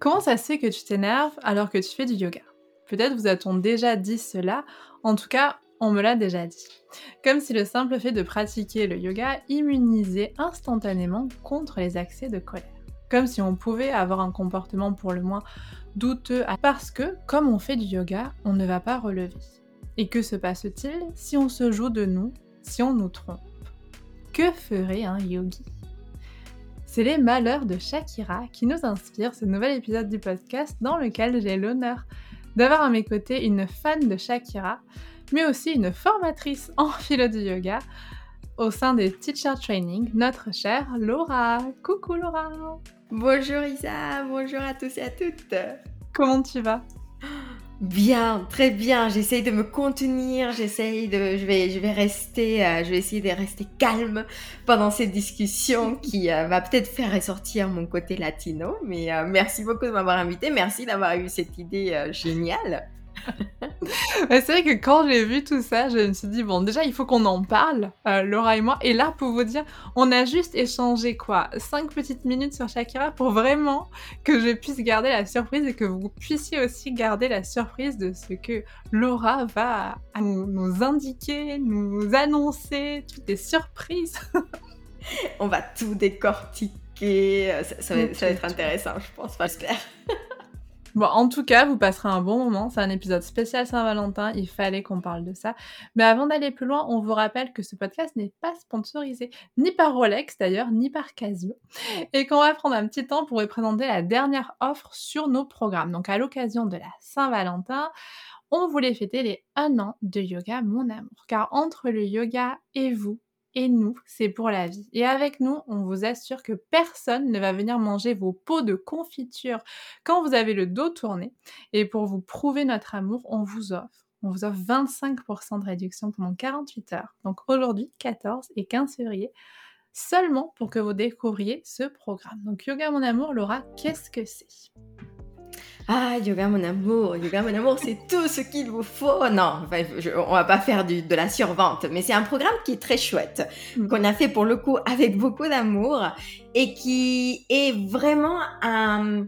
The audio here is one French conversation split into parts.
Comment ça se fait que tu t'énerves alors que tu fais du yoga? Peut-être vous a-t-on déjà dit cela, en tout cas, on me l'a déjà dit. Comme si le simple fait de pratiquer le yoga immunisait instantanément contre les accès de colère. Comme si on pouvait avoir un comportement pour le moins douteux parce que, comme on fait du yoga, on ne va pas relever. Et que se passe-t-il si on se joue de nous, si on nous trompe? Que ferait un yogi? C'est les malheurs de Shakira qui nous inspirent ce nouvel épisode du podcast dans lequel j'ai l'honneur d'avoir à mes côtés une fan de Shakira, mais aussi une formatrice en philo du yoga au sein des Teacher Training, notre chère Laura. Coucou Laura. Bonjour Isa, bonjour à tous et à toutes. Comment tu vas? Bien, très bien. J'essaye de me contenir. J'essaye de, je vais, je vais rester, euh, je vais essayer de rester calme pendant cette discussion qui euh, va peut-être faire ressortir mon côté latino. Mais euh, merci beaucoup de m'avoir invité. Merci d'avoir eu cette idée géniale. C'est vrai que quand j'ai vu tout ça, je me suis dit, bon, déjà, il faut qu'on en parle, euh, Laura et moi. Et là, pour vous dire, on a juste échangé quoi Cinq petites minutes sur Shakira pour vraiment que je puisse garder la surprise et que vous puissiez aussi garder la surprise de ce que Laura va nous, indiquer, nous annoncer, toutes les surprises. on va tout décortiquer. Ça, va, ça va être intéressant, je pense, j'espère. Bon, en tout cas, vous passerez un bon moment. C'est un épisode spécial Saint-Valentin. Il fallait qu'on parle de ça. Mais avant d'aller plus loin, on vous rappelle que ce podcast n'est pas sponsorisé, ni par Rolex d'ailleurs, ni par Casio. Et qu'on va prendre un petit temps pour vous présenter la dernière offre sur nos programmes. Donc, à l'occasion de la Saint-Valentin, on voulait fêter les 1 an de yoga, mon amour. Car entre le yoga et vous, et nous, c'est pour la vie. Et avec nous, on vous assure que personne ne va venir manger vos pots de confiture quand vous avez le dos tourné. Et pour vous prouver notre amour, on vous offre. On vous offre 25% de réduction pendant 48 heures. Donc aujourd'hui, 14 et 15 février, seulement pour que vous découvriez ce programme. Donc Yoga Mon Amour, Laura, qu'est-ce que c'est? Ah, yoga mon amour, yoga mon amour, c'est tout ce qu'il vous faut. Non, on va pas faire de la survente, mais c'est un programme qui est très chouette, mm. qu'on a fait pour le coup avec beaucoup d'amour et qui est vraiment un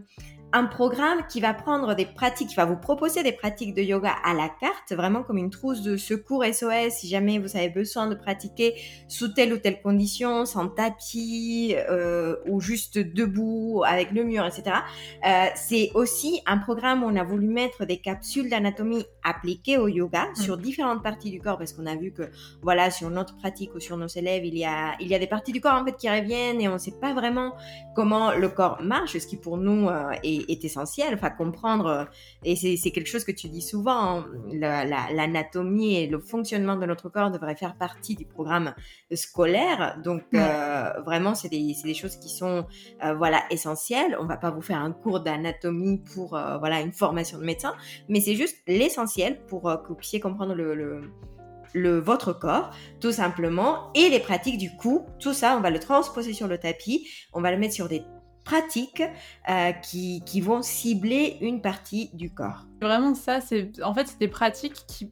un programme qui va prendre des pratiques, qui va vous proposer des pratiques de yoga à la carte, vraiment comme une trousse de secours SOS si jamais vous avez besoin de pratiquer sous telle ou telle condition, sans tapis euh, ou juste debout avec le mur, etc. Euh, c'est aussi un programme où on a voulu mettre des capsules d'anatomie appliquées au yoga mmh. sur différentes parties du corps parce qu'on a vu que voilà sur notre pratique ou sur nos élèves il y a il y a des parties du corps en fait qui reviennent et on ne sait pas vraiment comment le corps marche, ce qui pour nous euh, est est, essentiel, enfin comprendre, euh, et c'est quelque chose que tu dis souvent, hein, l'anatomie et le fonctionnement de notre corps devraient faire partie du programme scolaire, donc euh, vraiment c'est des, des, choses qui sont euh, voilà essentielles. On va pas vous faire un cours d'anatomie pour voilà une formation de médecin, mais c'est juste l'essentiel pour que vous puissiez comprendre le, le le, votre corps, tout simplement, et les pratiques du coup, tout ça, on va le transposer sur le tapis, on va le mettre sur des pratiques euh, qui, qui, vont cibler une partie du corps. Vraiment ça, c'est en fait c'est des pratiques qui,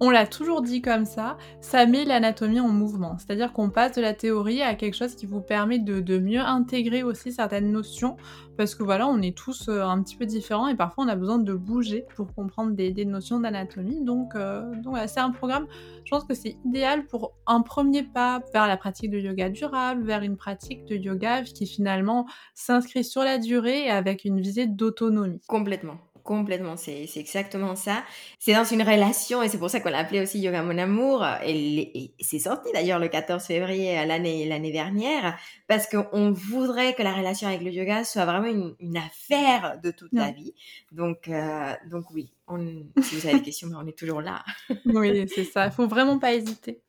on l'a toujours dit comme ça, ça met l'anatomie en mouvement. C'est-à-dire qu'on passe de la théorie à quelque chose qui vous permet de, mieux intégrer aussi certaines notions, parce que voilà, on est tous euh, un petit peu différents et parfois on a besoin de bouger pour comprendre des, notions d'anatomie. Donc, euh, c'est un programme, je pense que c'est idéal pour un premier pas vers la pratique de yoga durable, vers une pratique de yoga qui finalement s'inscrit sur la durée et avec une visée d'autonomie. Complètement. Complètement, c'est exactement ça. C'est dans une relation, et c'est pour ça qu'on l'a appelé aussi Yoga Mon Amour, et, c'est sorti d'ailleurs le 14 février l'année dernière, parce qu'on voudrait que la relation avec le yoga soit vraiment une, affaire de toute la vie. Donc, euh, donc oui, on, si vous avez des questions, on est toujours là. oui, c'est ça, il faut vraiment pas hésiter.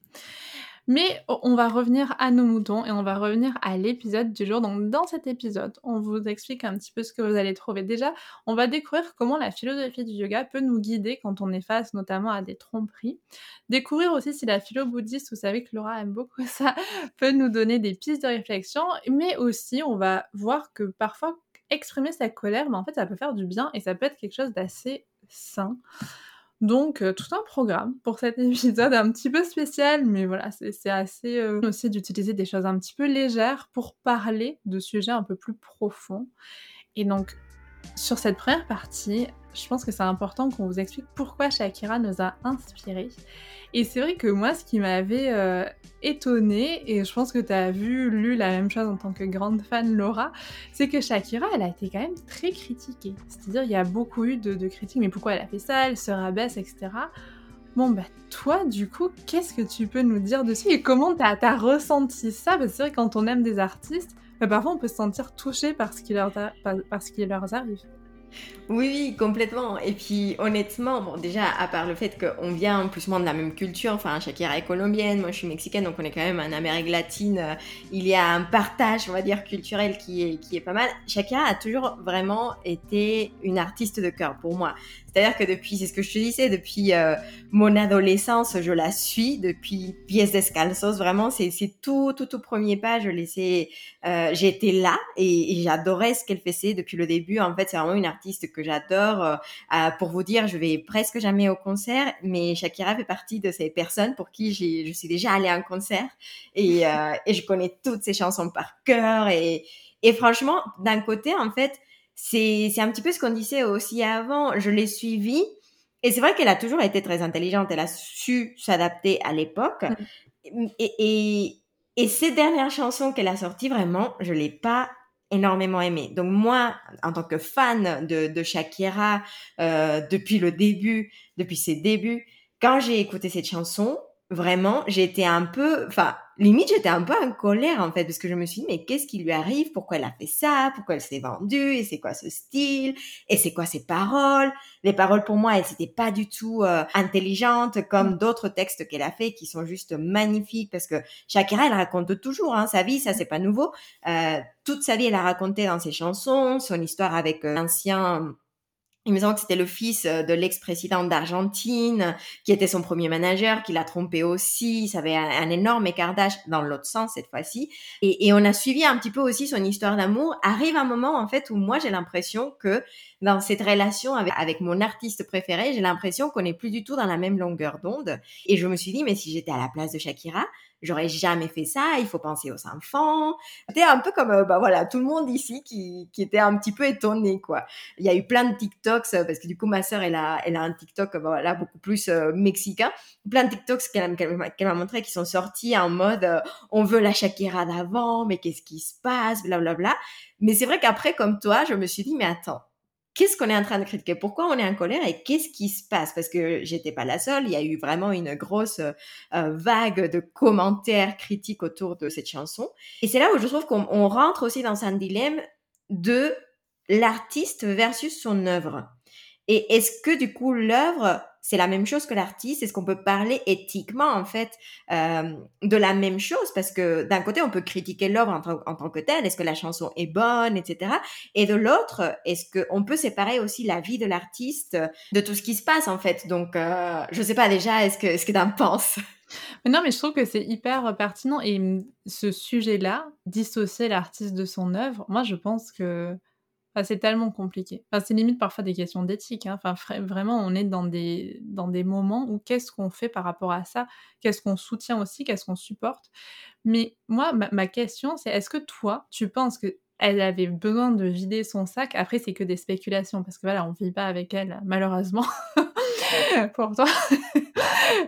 Mais on va revenir à nos moutons et on va revenir à l'épisode du jour. Donc dans cet épisode, on vous explique un petit peu ce que vous allez trouver. Déjà, on va découvrir comment la philosophie du yoga peut nous guider quand on est face notamment à des tromperies. Découvrir aussi si la philo bouddhiste, vous savez que Laura aime beaucoup ça, peut nous donner des pistes de réflexion. Mais aussi, on va voir que parfois exprimer sa colère, mais en fait, ça peut faire du bien et ça peut être quelque chose d'assez sain. Donc, euh, tout un programme pour cet épisode un petit peu spécial, mais voilà, c'est assez euh, aussi d'utiliser des choses un petit peu légères pour parler de sujets un peu plus profonds. Et donc, sur cette première partie, je pense que c'est important qu'on vous explique pourquoi Shakira nous a inspirés. Et c'est vrai que moi, ce qui m'avait euh, étonnée, et je pense que tu as vu, lu la même chose en tant que grande fan Laura, c'est que Shakira, elle a été quand même très critiquée. C'est-à-dire, il y a beaucoup eu de, critiques, mais pourquoi elle a fait ça, elle se rabaisse, etc. Bon, bah, toi, du coup, qu'est-ce que tu peux nous dire dessus et comment tu as, ressenti ça? Parce que c'est vrai, quand on aime des artistes, bah, parfois on peut se sentir touché par ce qui leur arrive. Oui, oui, complètement. Et puis, honnêtement, bon, déjà, à part le fait qu'on vient plus ou moins de la même culture, enfin, Shakira est colombienne, moi je suis mexicaine, donc on est quand même en Amérique latine. Euh, il y a un partage, on va dire, culturel qui est, qui est pas mal. Shakira a toujours vraiment été une artiste de cœur pour moi. C'est-à-dire que depuis, c'est ce que je te disais, depuis euh, mon adolescence, je la suis, depuis Pièces Descalzos, vraiment, c'est tout, tout, tout premier pas, je laissais, euh, j'étais là et, j'adorais ce qu'elle faisait depuis le début. En fait, c'est vraiment une artiste que j'adore. Euh, pour vous dire, je vais presque jamais au concert, mais Shakira fait partie de ces personnes pour qui je suis déjà allée à un concert et, je connais toutes ses chansons par cœur et franchement, d'un côté, en fait, c'est un petit peu ce qu'on disait aussi avant. Je l'ai suivie. Et c'est vrai qu'elle a toujours été très intelligente. Elle a su s'adapter à l'époque. Mm. Et, et, et, ces dernières chansons qu'elle a sorties, vraiment, je l'ai pas énormément aimé. Donc moi, en tant que fan de, de Shakira, euh, depuis le début, depuis ses débuts, quand j'ai écouté cette chanson, vraiment, j'étais un peu, enfin, limite, j'étais un peu en colère, en fait, parce que je me suis dit, mais qu'est-ce qui lui arrive? Pourquoi elle a fait ça? Pourquoi elle s'est vendue? Et c'est quoi ce style? Et c'est quoi ses paroles? Les paroles, pour moi, elles n'étaient pas du tout euh, intelligentes, comme mm. d'autres textes qu'elle a fait, qui sont juste magnifiques, parce que Shakira, elle raconte toujours, hein, sa vie, ça, c'est pas nouveau. Euh, toute sa vie, elle a raconté dans ses chansons, son histoire avec euh, l'ancien il me semble que c'était le fils euh, de l'ex-président d'Argentine, qui était son premier manager, qui l'a trompé aussi. Ça avait un, énorme écart d'âge dans l'autre sens cette fois-ci. Et, et, on a suivi un petit peu aussi son histoire d'amour. Arrive un moment, en fait, où moi, j'ai l'impression que dans cette relation avec, avec mon artiste préféré, j'ai l'impression qu'on n'est plus du tout dans la même longueur d'onde. Et je me suis dit, mais si j'étais à la place de Shakira, j'aurais jamais fait ça, il faut penser aux enfants. C'était un peu comme, euh, bah voilà, tout le monde ici qui, qui était un petit peu étonné, quoi. Il y a eu plein de TikToks, euh, parce que du coup, ma sœur, elle a, elle a un TikTok, bah voilà, beaucoup plus euh, mexicain. Plein de TikToks qu'elle m'a montré qui sont sortis en mode, on veut la Shakira d'avant, mais qu'est-ce qui se passe, blablabla. Bla, bla. Mais c'est vrai qu'après, comme toi, je me suis dit, mais attends, qu'est-ce qu'on est en train de critiquer? Pourquoi on est en colère et qu'est-ce qui se passe? Parce que j'étais pas la seule, il y a eu vraiment une grosse euh, vague de commentaires critiques autour de cette chanson. Et c'est là où je trouve qu'on rentre aussi dans un dilemme de l'artiste versus son œuvre. Et est-ce que du coup l'œuvre c'est la même chose que l'artiste Est-ce qu'on peut parler éthiquement en fait euh, de la même chose? Parce que d'un côté, on peut critiquer l'œuvre en, tant que telle, est-ce que la chanson est bonne, etc. Et de l'autre, est-ce qu'on peut séparer aussi la vie de l'artiste de tout ce qui se passe en fait? Donc, euh, je sais pas déjà, est-ce que, est-ce que en penses? Non, mais je trouve que c'est hyper pertinent. Et ce sujet-là, dissocier l'artiste de son œuvre, moi, je pense que c'est tellement compliqué. Enfin, c'est limite parfois des questions d'éthique. Hein. Enfin, vraiment, on est dans des, dans des moments où qu'est-ce qu'on fait par rapport à ça? Qu'est-ce qu'on soutient aussi? Qu'est-ce qu'on supporte? Mais moi, ma, question, c'est est-ce que toi, tu penses que elle avait besoin de vider son sac? Après, c'est que des spéculations, parce que voilà, on vit pas avec elle, malheureusement. pour toi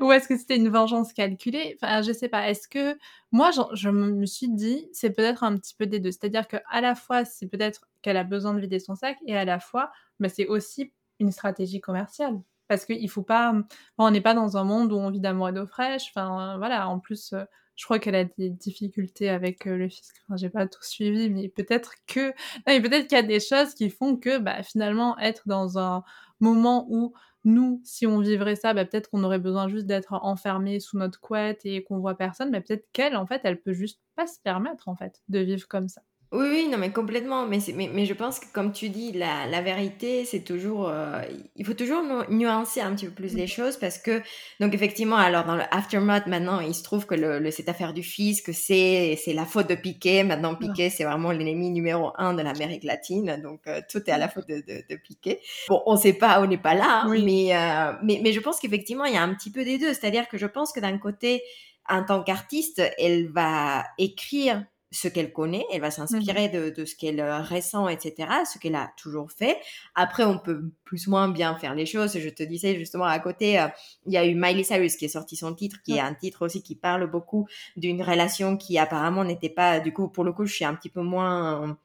Ou est-ce que c'était une vengeance calculée? Enfin, je sais pas. Est-ce que moi, je, me suis dit, c'est peut-être un petit peu des deux. C'est-à-dire qu'à la fois, c'est peut-être qu'elle a besoin de vider son sac, et à la fois, bah, c'est aussi une stratégie commerciale. Parce qu'il faut pas. on n'est pas dans un monde où on vit d'amour et d'eau fraîche. Enfin, voilà. En plus, euh, je crois qu'elle a des difficultés avec euh, le fisc. Enfin, j'ai pas tout suivi, mais peut-être que. peut-être qu'il y a des choses qui font que, bah, finalement, être dans un moment où nous, si on vivrait ça, bah, peut-être qu'on aurait besoin juste d'être enfermé sous notre couette et qu'on voit personne, mais peut-être qu'elle, en fait, elle peut juste pas se permettre, en fait, de vivre comme ça. Oui, oui, non, mais complètement. Mais, mais, mais, je pense que, comme tu dis, la, la vérité, c'est toujours. Euh, il faut toujours nuancer un petit peu plus les mm. choses parce que, donc, effectivement, alors, dans le aftermath, maintenant, il se trouve que le, cette affaire du fisc, c'est la faute de Piquet. Maintenant, Piquet, c'est vraiment l'ennemi numéro un de l'Amérique latine. Donc, euh, tout est à la mm. faute de, de, Piquet. Bon, on sait pas, on n'est pas là, hein, mais, euh, mais, mais je pense qu'effectivement, il y a un petit peu des deux. C'est-à-dire que je pense que d'un côté, en tant qu'artiste, elle va écrire ce qu'elle connaît, elle va s'inspirer de, de, ce qu'elle ressent, etc., ce qu'elle a toujours fait. Après, on peut plus ou moins bien faire les choses. Je te disais justement à côté, il y a eu Miley Cyrus qui est sorti son titre, qui est un titre aussi qui parle beaucoup d'une relation qui apparemment n'était pas, du coup, pour le coup, je suis un petit peu moins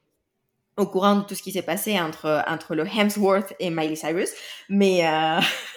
au courant de tout ce qui s'est passé entre, entre le Hemsworth et Miley Cyrus. Mais, euh...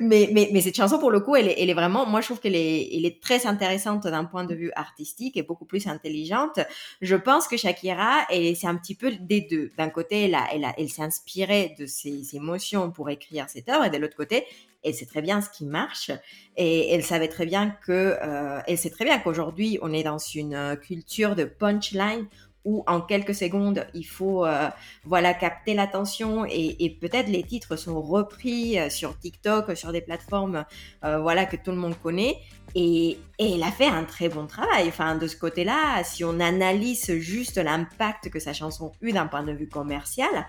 mais, mais, mais, cette chanson, pour le coup, elle est, elle est vraiment, moi, je trouve qu'elle est, elle est très intéressante d'un point de vue artistique et beaucoup plus intelligente. Je pense que Shakira, c'est un petit peu des deux. D'un côté, elle, a, elle, a, elle s'est inspirée de ses émotions pour écrire cette œuvre et de l'autre côté, elle sait très bien ce qui marche et elle savait très bien que, euh, elle sait très bien qu'aujourd'hui, on est dans une culture de punchline où en quelques secondes, il faut euh, voilà capter l'attention et, peut-être les titres sont repris euh, sur TikTok, sur des plateformes euh, voilà que tout le monde connaît. Et, et, elle a fait un très bon travail. Enfin, de ce côté-là, si on analyse juste l'impact que sa chanson a eu d'un point de vue commercial,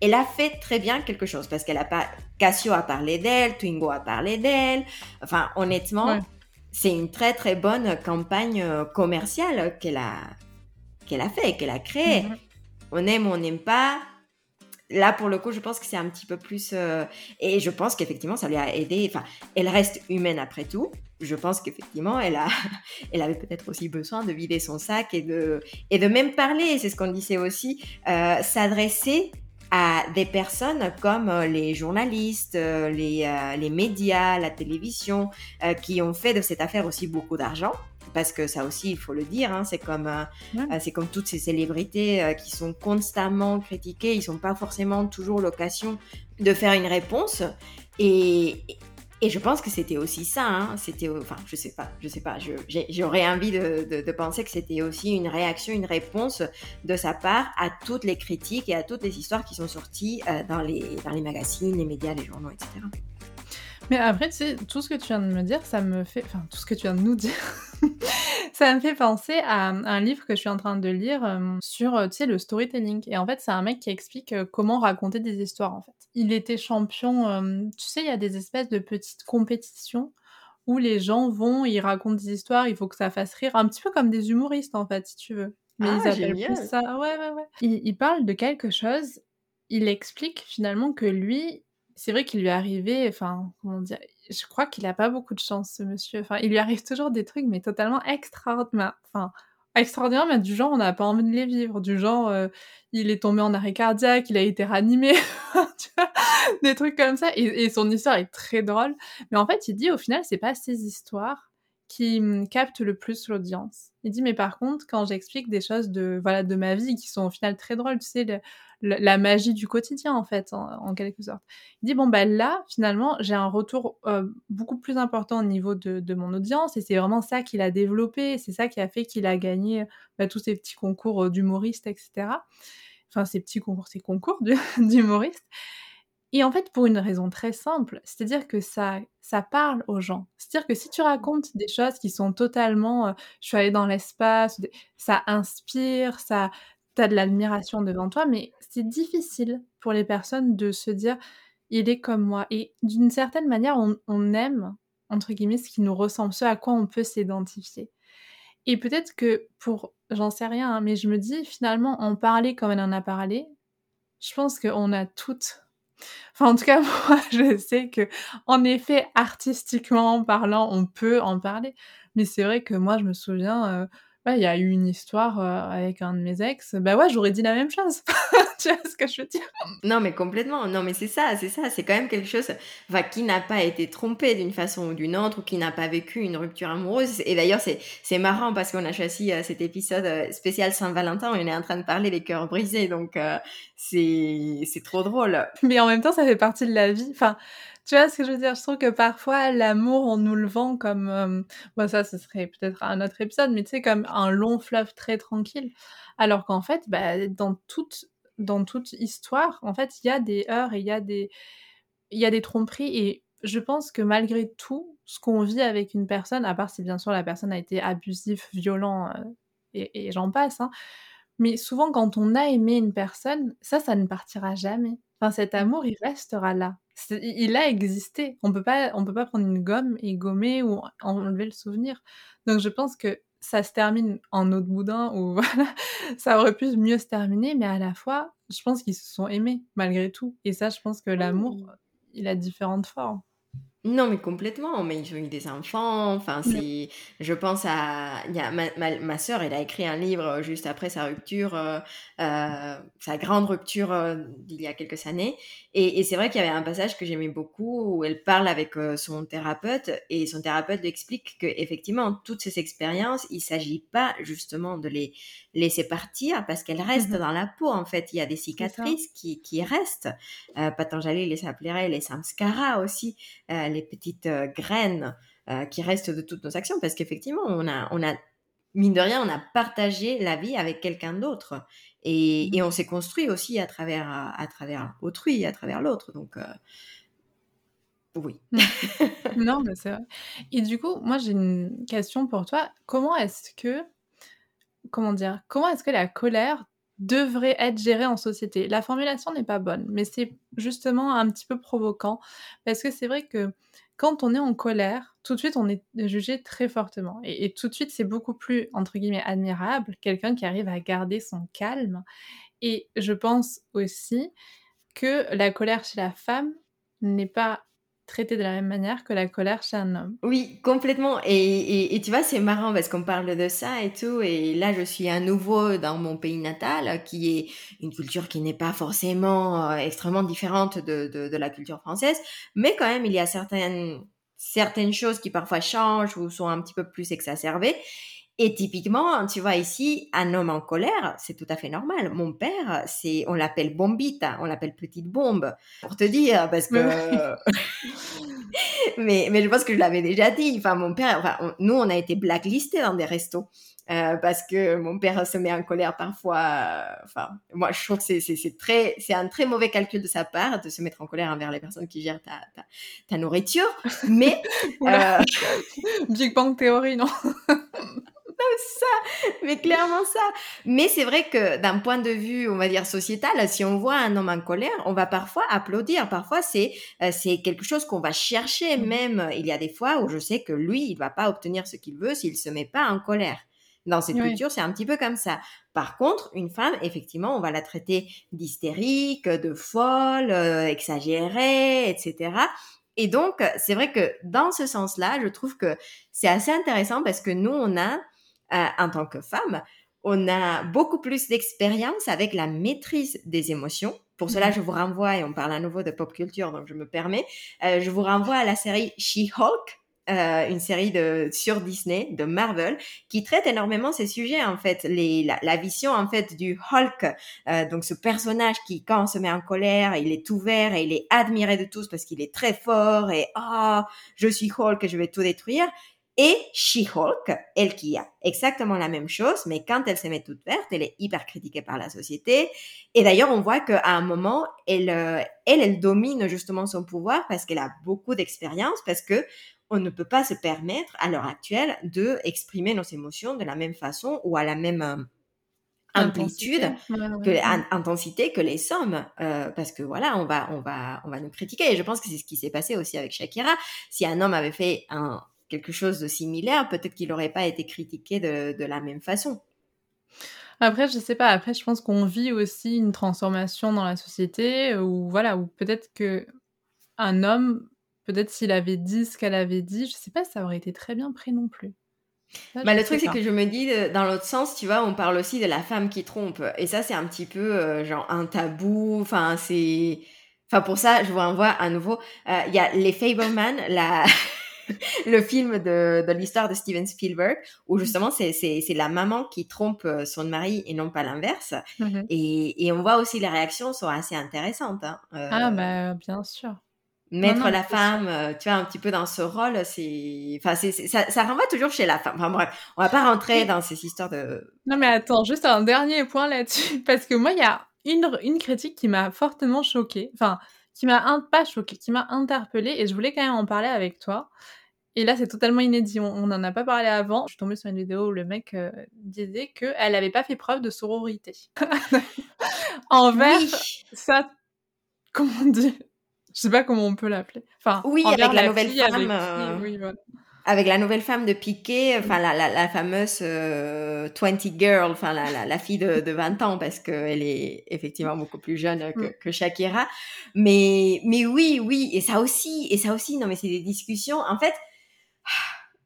elle a fait très bien quelque chose parce qu'elle a pas Casio a parlé d'elle, Twingo a parlé d'elle. Enfin, honnêtement, c'est une très très bonne campagne commerciale qu'elle a qu'elle a fait, qu'elle a créé. Mhm. On aime ou on n'aime pas. Là, pour le coup, je pense que c'est un petit peu plus... Euh, et je pense qu'effectivement, ça lui a aidé. Enfin, elle reste humaine après tout. Je pense qu'effectivement, elle, a... elle avait peut-être aussi besoin de vider son sac et de, et de même parler. C'est ce qu'on disait aussi. Euh, s'adresser à des personnes comme euh, les journalistes, les, les médias, la télévision, qui ont fait de cette affaire aussi beaucoup d'argent parce que ça aussi, il faut le dire, hein, c'est comme, euh, euh, c'est comme toutes ces célébrités euh, qui sont constamment critiquées, ils n'ont pas forcément toujours l'occasion de faire une réponse. Et, et je pense que c'était aussi ça, hein, c'était, enfin, je sais pas, je sais pas, j'aurais envie de, de, penser que c'était aussi une réaction, une réponse de sa part à toutes les critiques et à toutes les histoires qui sont sorties dans, les, dans les magazines, les médias, les journaux, etc. Mais après, tu sais, tout ce que tu viens de me dire, ça me fait. Enfin, tout ce que tu viens de nous dire, ça me fait penser à un livre que je suis en train de lire euh, sur, euh, tu sais, le storytelling. Et en fait, c'est un mec qui explique euh, comment raconter des histoires, en fait. Il était champion. tu sais, il y a des espèces de petites compétitions où les gens vont, ils racontent des histoires, il faut que ça fasse rire. Un petit peu comme des humoristes, en fait, si tu veux. Mais ils ah, appellent plus ça. Ouais, ouais, ouais. Il, il parle de quelque chose. Il explique finalement que lui, c'est vrai qu'il lui est arrivé, enfin, comment dire, je crois qu'il a pas beaucoup de chance, ce monsieur. Enfin, il lui arrive toujours des trucs, mais totalement extraordinaires. Enfin, extraordinaire, mais du genre, on n'a pas envie de les vivre. Du genre, euh, il est tombé en arrêt cardiaque, il a été ranimé, des trucs comme ça. Et, son histoire est très drôle. Mais en fait, il dit, au final, c'est pas ces histoires qui mmh, captent le plus l'audience. Il dit, mais par contre, quand j'explique des choses de, voilà, de ma vie qui sont au final très drôles, tu sais, la magie du quotidien, en fait, en, quelque sorte. Il dit, bon, bah là, finalement, j'ai un retour euh, beaucoup plus important au niveau de, mon audience, et c'est vraiment ça qu'il a développé, c'est ça qui a fait qu'il a gagné bah, tous ces petits concours euh, d'humoristes, etc. Enfin, ces petits concours, ces concours d'humoristes. Et en fait, pour une raison très simple, c'est-à-dire que ça, ça parle aux gens. C'est-à-dire que si tu racontes des choses qui sont totalement, euh, je suis allée dans l'espace, ça inspire, ça, t'as de l'admiration devant toi, mais c'est difficile pour les personnes de se dire, il est comme moi. Et d'une certaine manière, on, aime, entre guillemets, ce qui nous ressemble, ce à quoi on peut s'identifier. Et peut-être que pour, j'en sais rien, hein, mais je me dis finalement, en parler comme elle en a parlé, je pense qu'on a toutes Enfin, en tout cas, moi, je sais que, en effet, artistiquement parlant, on peut en parler. Mais c'est vrai que moi, je me souviens, euh, il y a eu une histoire euh, avec un de mes ex, bah ouais, j'aurais dit la même chose. tu vois ce que je veux dire? Non, mais complètement. Non, mais c'est ça, c'est ça. C'est quand même quelque chose enfin, qui n'a pas été trompé d'une façon ou d'une autre, ou qui n'a pas vécu une rupture amoureuse. Et d'ailleurs, c'est marrant parce qu'on a choisi euh, cet épisode euh, spécial Saint-Valentin on est en train de parler des cœurs brisés. Donc, c'est trop drôle. Mais en même temps, ça fait partie de la vie. Enfin, tu vois ce que je veux dire? Je trouve que parfois, l'amour, on nous le vend comme... Euh, ça, ce serait peut-être un autre épisode, mais tu sais, comme un long fleuve très tranquille. Alors qu'en fait, bah, dans, toute, dans toute histoire, en fait, il y a des heures et il y a des... Il y a des tromperies et je pense que malgré tout, ce qu'on vit avec une personne, à part si bien sûr la personne a été abusive, violent euh, et, et j'en passe, hein, mais souvent quand on a aimé une personne, ça, ça ne partira jamais. Enfin, cet amour, il restera là il a existé. On peut pas, on peut pas prendre une gomme et gommer ou enlever le souvenir. Donc je pense que ça se termine en autre boudin ou voilà, ça aurait pu mieux se terminer, mais à la fois, je pense qu'ils se sont aimés malgré tout. Et ça, je pense que l'amour, il a différentes formes. Non, mais complètement, mais ils ont eu des enfants, enfin c'est je pense à il y a ma ma ma sœur, elle a écrit un livre, euh, juste après sa rupture, euh, euh, sa grande rupture, d'il y a quelques années et et c'est vrai qu'il y avait un passage que j'aimais beaucoup où elle parle avec, son thérapeute et son thérapeute lui explique qu'effectivement toutes ces expériences, il s'agit pas justement de les laisser partir parce qu'elles restent mmh dans la peau, en fait. Il y a des cicatrices qui qui restent. Patanjali les appellerait les samskaras aussi, les petites euh, graines euh, qui restent de toutes nos actions, parce qu'effectivement, on a, on a, mine de rien, on a partagé la vie avec quelqu'un d'autre. Et, mmh. et, on s'est construit aussi à travers, à, travers autrui, à travers l'autre. Donc, euh, oui. Non, mais c'est vrai. Et du coup, moi, j'ai une question pour toi. Comment est-ce que, comment dire, comment est-ce que la colère devrait être gérée en société La formulation n'est pas bonne, mais c'est justement un petit peu provoquant parce que c'est vrai que quand on est en colère, tout de suite, on est jugé très fortement. Et, tout de suite, c'est beaucoup plus, entre guillemets, admirable, quelqu'un qui arrive à garder son calme. Et je pense aussi que la colère chez la femme n'est pas traitée de la même manière que la colère chez un homme. Oui, complètement. Et, et, tu vois, c'est marrant parce qu'on parle de ça et tout. Et là, je suis à nouveau dans mon pays natal, qui est une culture qui n'est pas forcément euh, extrêmement différente de, de, de, la culture française. Mais quand même, il y a certaines, certaines choses qui parfois changent ou sont un petit peu plus exacerbées. Et typiquement, tu vois ici, un homme en colère, c'est tout à fait normal. Mon père, c'est, on l'appelle bombita, on l'appelle petite bombe, pour te dire, parce que. mais, mais je pense que je l'avais déjà dit. Enfin, mon père, enfin, nous, on a été blacklistés dans des restos. Euh, parce que mon père se met en colère parfois. Euh, enfin, moi, je trouve que c'est, c'est, c'est très, c'est un très mauvais calcul de sa part de se mettre en colère envers les personnes qui gèrent ta, ta, ta nourriture. Mais euh... Big Bang Theory, non? Ça, mais clairement ça. Mais c'est vrai que d'un point de vue, on va dire sociétal, si on voit un homme en colère, on va parfois applaudir. Parfois, c'est euh, c'est quelque chose qu'on va chercher. Mmh. Même il y a des fois où je sais que lui, il va pas obtenir ce qu'il veut s'il se met pas en colère. Dans cette culture, c'est un petit peu comme ça. Par contre, une femme, effectivement, on va la traiter d'hystérique, de folle, euh, exagérée, etc. Et donc, c'est vrai que dans ce sens-là, je trouve que c'est assez intéressant parce que nous, on a euh, en tant que femme, on a beaucoup plus d'expérience avec la maîtrise des émotions. Pour cela, mhm. je vous renvoie, et on parle à nouveau de pop culture, donc je me permets, euh, je vous renvoie à la série She-Hulk, euh, une série de sur Disney de Marvel qui traite énormément ces sujets en fait les, la, vision en fait du Hulk donc ce personnage qui quand on se met en colère il est ouvert et il est admiré de tous parce qu'il est très fort et ah je suis Hulk et je vais tout détruire et She-Hulk, elle qui a exactement la même chose, mais quand elle se met toute verte, elle est hyper critiquée par la société. Et d'ailleurs, on voit qu'à un moment, elle, euh, elle, elle domine justement son pouvoir parce qu'elle a beaucoup d'expérience, parce que on ne peut pas se permettre à l'heure actuelle de exprimer nos émotions de la même façon ou à la même euh, amplitude, que intensité que les sommes, euh, parce que voilà, on va, on va, on va nous critiquer. Et je pense que c'est ce qui s'est passé aussi avec Shakira. Si un homme avait fait un quelque chose de similaire, peut-être qu'il n'aurait pas été critiqué de, la même façon. Après, je sais pas. Après, je pense qu'on vit aussi une transformation dans la société, ou voilà, ou peut-être que un homme, peut-être s'il avait dit ce qu'elle avait dit, je sais pas, ça aurait été très bien pris non plus. bah, le truc, c'est que je me dis, euh, dans l'autre sens, tu vois, on parle aussi de la femme qui trompe. Et ça, c'est un petit peu, euh, genre, un tabou. Enfin, c'est... Enfin, pour ça, je vous renvoie à nouveau. Euh, il y a Les Fableman, la... le film de, de l'histoire de Steven Spielberg, où justement c'est, la maman qui trompe euh, son mari et non pas l'inverse. Mm-hmm. Et, et, on voit aussi les réactions sont assez intéressantes. Hein. Euh, ah bah bien sûr. Mettre la femme, tu vois, un petit peu dans ce rôle, c'est, enfin, ça, ça renvoie toujours chez la femme. Enfin bref, on va pas rentrer dans ces histoires de. Non mais attends, juste un dernier point là-dessus, parce que moi il y a une, une critique qui m'a fortement choquée. Enfin, qui m'a pas choquée, qui m'a interpellée et je voulais quand même en parler avec toi. Et là, c'est totalement inédit. On n'en a pas parlé avant. Je suis tombée sur une vidéo où le mec euh, disait qu'elle n'avait pas fait preuve de sororité. envers ça, comment dire Je sais pas comment on peut l'appeler. Enfin, oui, avec la, nouvelle femme. Euh. Oui, voilà. Avec la nouvelle femme de Piqué, enfin la, la, fameuse 20 euh, girl, enfin la, la, fille de, de, 20 ans, parce qu'elle est effectivement beaucoup plus jeune que, mm. que, Shakira. Mais, mais oui, oui, et ça aussi, et ça aussi, non mais c'est des discussions. En fait,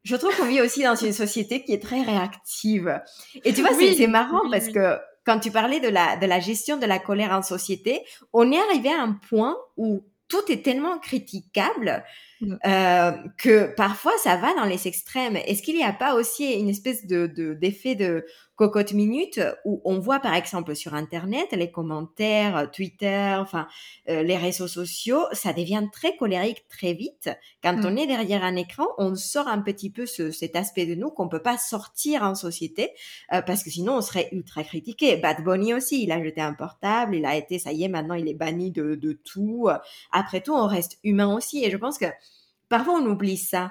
je trouve qu'on vit aussi dans une société qui est très réactive. Et tu vois, c'est marrant parce que quand tu parlais de la, de la gestion de la colère en société, on est arrivé à un point où tout est tellement critiquable. Euh, que parfois ça va dans les extrêmes. Est-ce qu'il n'y a pas aussi une espèce de d'effet de, cocotte minute où on voit par exemple sur internet les commentaires, euh, Twitter, enfin euh, les réseaux sociaux, ça devient très colérique très vite. Quand mmh. on est derrière un écran, on sort un petit peu ce, cet aspect de nous qu'on peut pas sortir en société euh, parce que sinon on serait ultra critiqué. Bad Bunny aussi, il a jeté un portable, il a été, ça y est, maintenant il est banni de, de tout. Après tout, on reste humain aussi et je pense que parfois on oublie ça.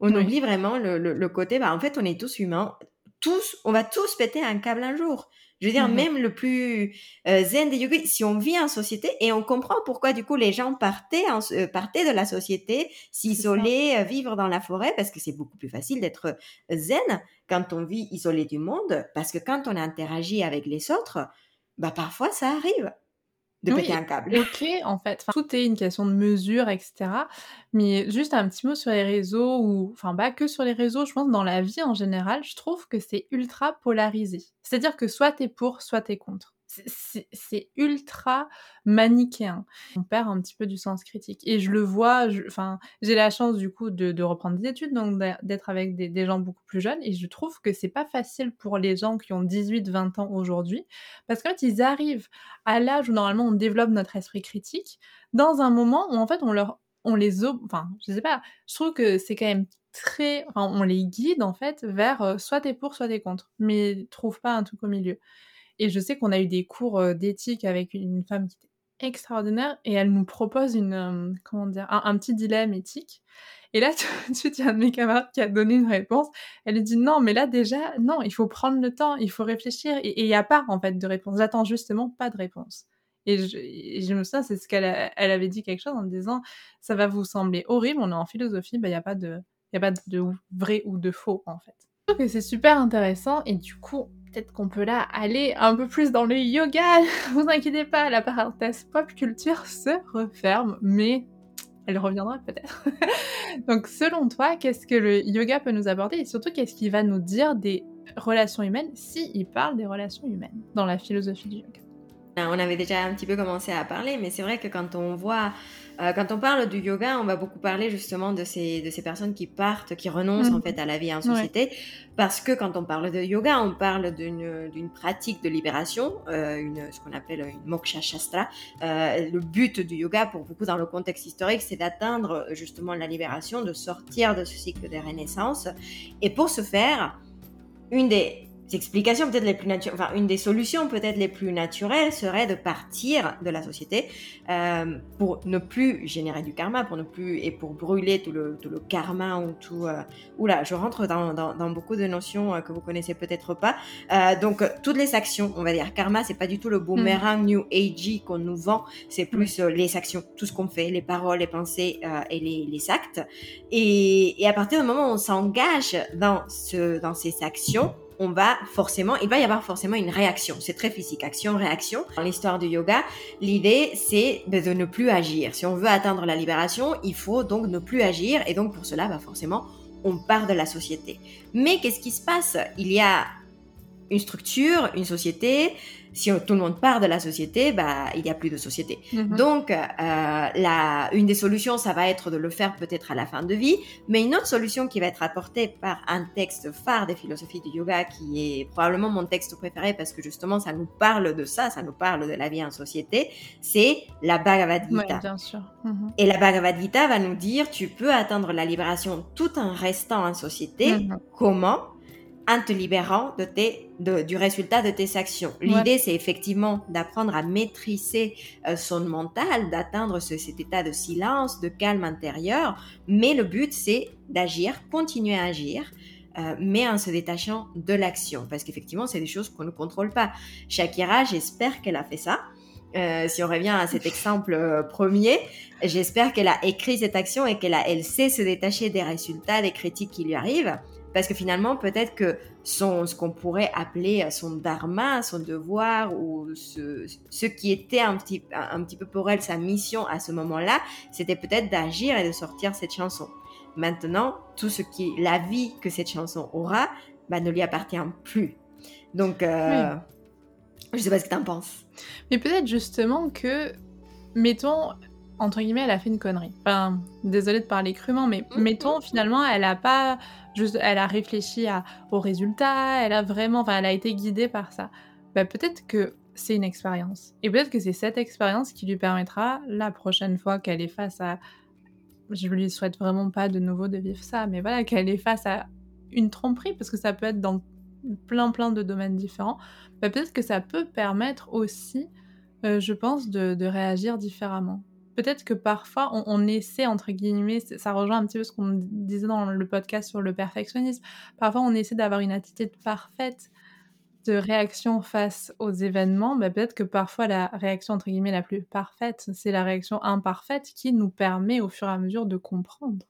On oublie vraiment le, le, côté, bah, en fait, on est tous humains tous, on va tous péter un câble un jour. Je veux dire, mmh même le plus euh, zen des yogis, si on vit en société, et on comprend pourquoi du coup les gens partaient, euh, partaient de la société, s'isoler, euh, vivre dans la forêt, parce que c'est beaucoup plus facile d'être zen quand on vit isolé du monde, parce que quand on interagit avec les autres, bah parfois ça arrive de péter un câble. Ok, en fait, tout est une question de mesure, etc. Mais juste un petit mot sur les réseaux, ou enfin pas que sur les réseaux, je pense dans la vie en général, je trouve que c'est ultra polarisé. C'est-à-dire que soit t'es pour, soit t'es contre c'est ultra manichéen. On perd un petit peu du sens critique. Et je le vois, enfin, j'ai la chance du coup de, reprendre des études, donc d'être avec des, gens beaucoup plus jeunes. Et je trouve que c'est pas facile pour les gens qui ont 18-20 ans aujourd'hui, parce qu'en fait, ils arrivent à l'âge où normalement on développe notre esprit critique, dans un moment où en fait on leur, on les, enfin, je sais pas, je trouve que c'est quand même très, on les guide en fait vers euh, soit t'es pour, soit t'es contre, mais trouve pas un truc au milieu. Et je sais qu'on a eu des cours d'éthique avec une femme qui était extraordinaire et elle nous propose une, comment dire, un, petit dilemme éthique. Et là, tout de suite, il y a un de mes camarades qui a donné une réponse. Elle dit non, mais là déjà, non, il faut prendre le temps, il faut réfléchir. Et il n'y a pas en fait de réponse. J'attends justement pas de réponse. Et je, me souviens, c'est ce qu'elle elle avait dit quelque chose en disant, ça va vous sembler horrible, on est en philosophie, bah, il n'y a pas de, y a pas de vrai ou de faux en fait. Je trouve que c'est super intéressant et du coup, peut-être qu'on peut là aller un peu plus dans le yoga. Vous inquiétez pas, la parenthèse pop culture se referme, mais elle reviendra peut-être. Donc selon toi, qu'est-ce que le yoga peut nous apporter et surtout qu'est-ce qu'il va nous dire des relations humaines s'il parle des relations humaines dans la philosophie du yoga? On avait déjà un petit peu commencé à parler, mais c'est vrai que quand on voit euh, quand on parle du yoga, on va beaucoup parler justement de ces, de ces personnes qui partent, qui renoncent en mhm. fait à la vie en société. Parce que quand on parle de yoga, on parle d'une pratique de libération, euh, une, ce qu'on appelle une moksha shastra. Euh, le but du yoga, pour beaucoup dans le contexte historique, c'est d'atteindre justement la libération, de sortir de ce cycle de renaissance. Et pour ce faire, une des explications peut-être les plus naturelles, enfin une des solutions peut-être les plus naturelles serait de partir de la société euh, pour ne plus générer du karma, pour ne plus et pour brûler tout le, tout le karma ou tout. Euh, oula, je rentre dans, dans, beaucoup de notions euh, que vous connaissez peut-être pas. Euh, donc toutes les actions, on va dire karma, c'est pas du tout le boomerang mm. new age qu'on nous vend, c'est plus les actions, tout ce qu'on fait, les paroles, les pensées et les, les actes. Et, et à partir du moment où on s'engage dans ce dans ces actions on va forcément, il va y avoir forcément une réaction. C'est très physique, action, réaction. Dans l'histoire du yoga, l'idée, c'est de ne plus agir. Si on veut atteindre la libération, il faut donc ne plus agir. Et donc, pour cela, bah, forcément, on part de la société. Mais qu'est-ce qui se passe? Il y a une structure, une société, si tout le monde part de la société, bah, il n'y a plus de société. Mhm. Donc, euh, la, une des solutions, ça va être de le faire peut-être à la fin de vie, mais une autre solution qui va être apportée par un texte phare des philosophies du yoga, qui est probablement mon texte préféré parce que justement, ça nous parle de ça, ça nous parle de la vie en société, c'est la Bhagavad Gita. bien sûr. Mhm. Et la Bhagavad Gita va nous dire, tu peux atteindre la libération tout en restant en société. Mhm. Comment? En te libérant de tes, du résultat de tes actions. L'idée, c'est effectivement d'apprendre à maîtriser euh, son mental, d'atteindre cet état de silence, de calme intérieur, mais le but, c'est d'agir, continuer à agir, euh, mais en se détachant de l'action, parce qu'effectivement, c'est des choses qu'on ne contrôle pas. Shakira, j'espère qu'elle a fait ça. euh, si on revient à cet exemple premier, j'espère qu'elle a écrit cette action et qu'elle elle sait se détacher des résultats, des critiques qui lui arrivent. Parce que finalement, peut-être que son, ce qu'on pourrait appeler son dharma, son devoir, ou ce, ce qui était un petit, un petit peu pour elle sa mission à ce moment-là, c'était peut-être d'agir et de sortir cette chanson. Maintenant, tout ce qui, la vie que cette chanson aura, bah, ne lui appartient plus. Donc, euh, je sais pas ce que tu en penses. Mais peut-être justement que, mettons, entre guillemets, elle a fait une connerie. Enfin, désolée de parler crûment, mais mm, mettons, finalement, elle a pas, juste, elle a réfléchi à, aux résultats, elle a vraiment, enfin, elle a été guidée par ça. Bah, peut-être que c'est une expérience. Et peut-être que c'est cette expérience qui lui permettra, la prochaine fois qu'elle est face à je lui souhaite vraiment pas de nouveau de vivre ça, mais voilà, qu'elle est face à une tromperie, parce que ça peut être dans plein plein de domaines différents, bah, peut-être que ça peut permettre aussi, euh, je pense, de, réagir différemment. Peut-être que parfois on, essaie, entre guillemets, ça rejoint un petit peu ce qu'on disait dans le podcast sur le perfectionnisme, parfois on essaie d'avoir une attitude parfaite de réaction face aux événements, bah, peut-être que parfois la réaction entre guillemets la plus parfaite, c'est la réaction imparfaite qui nous permet au fur et à mesure de comprendre.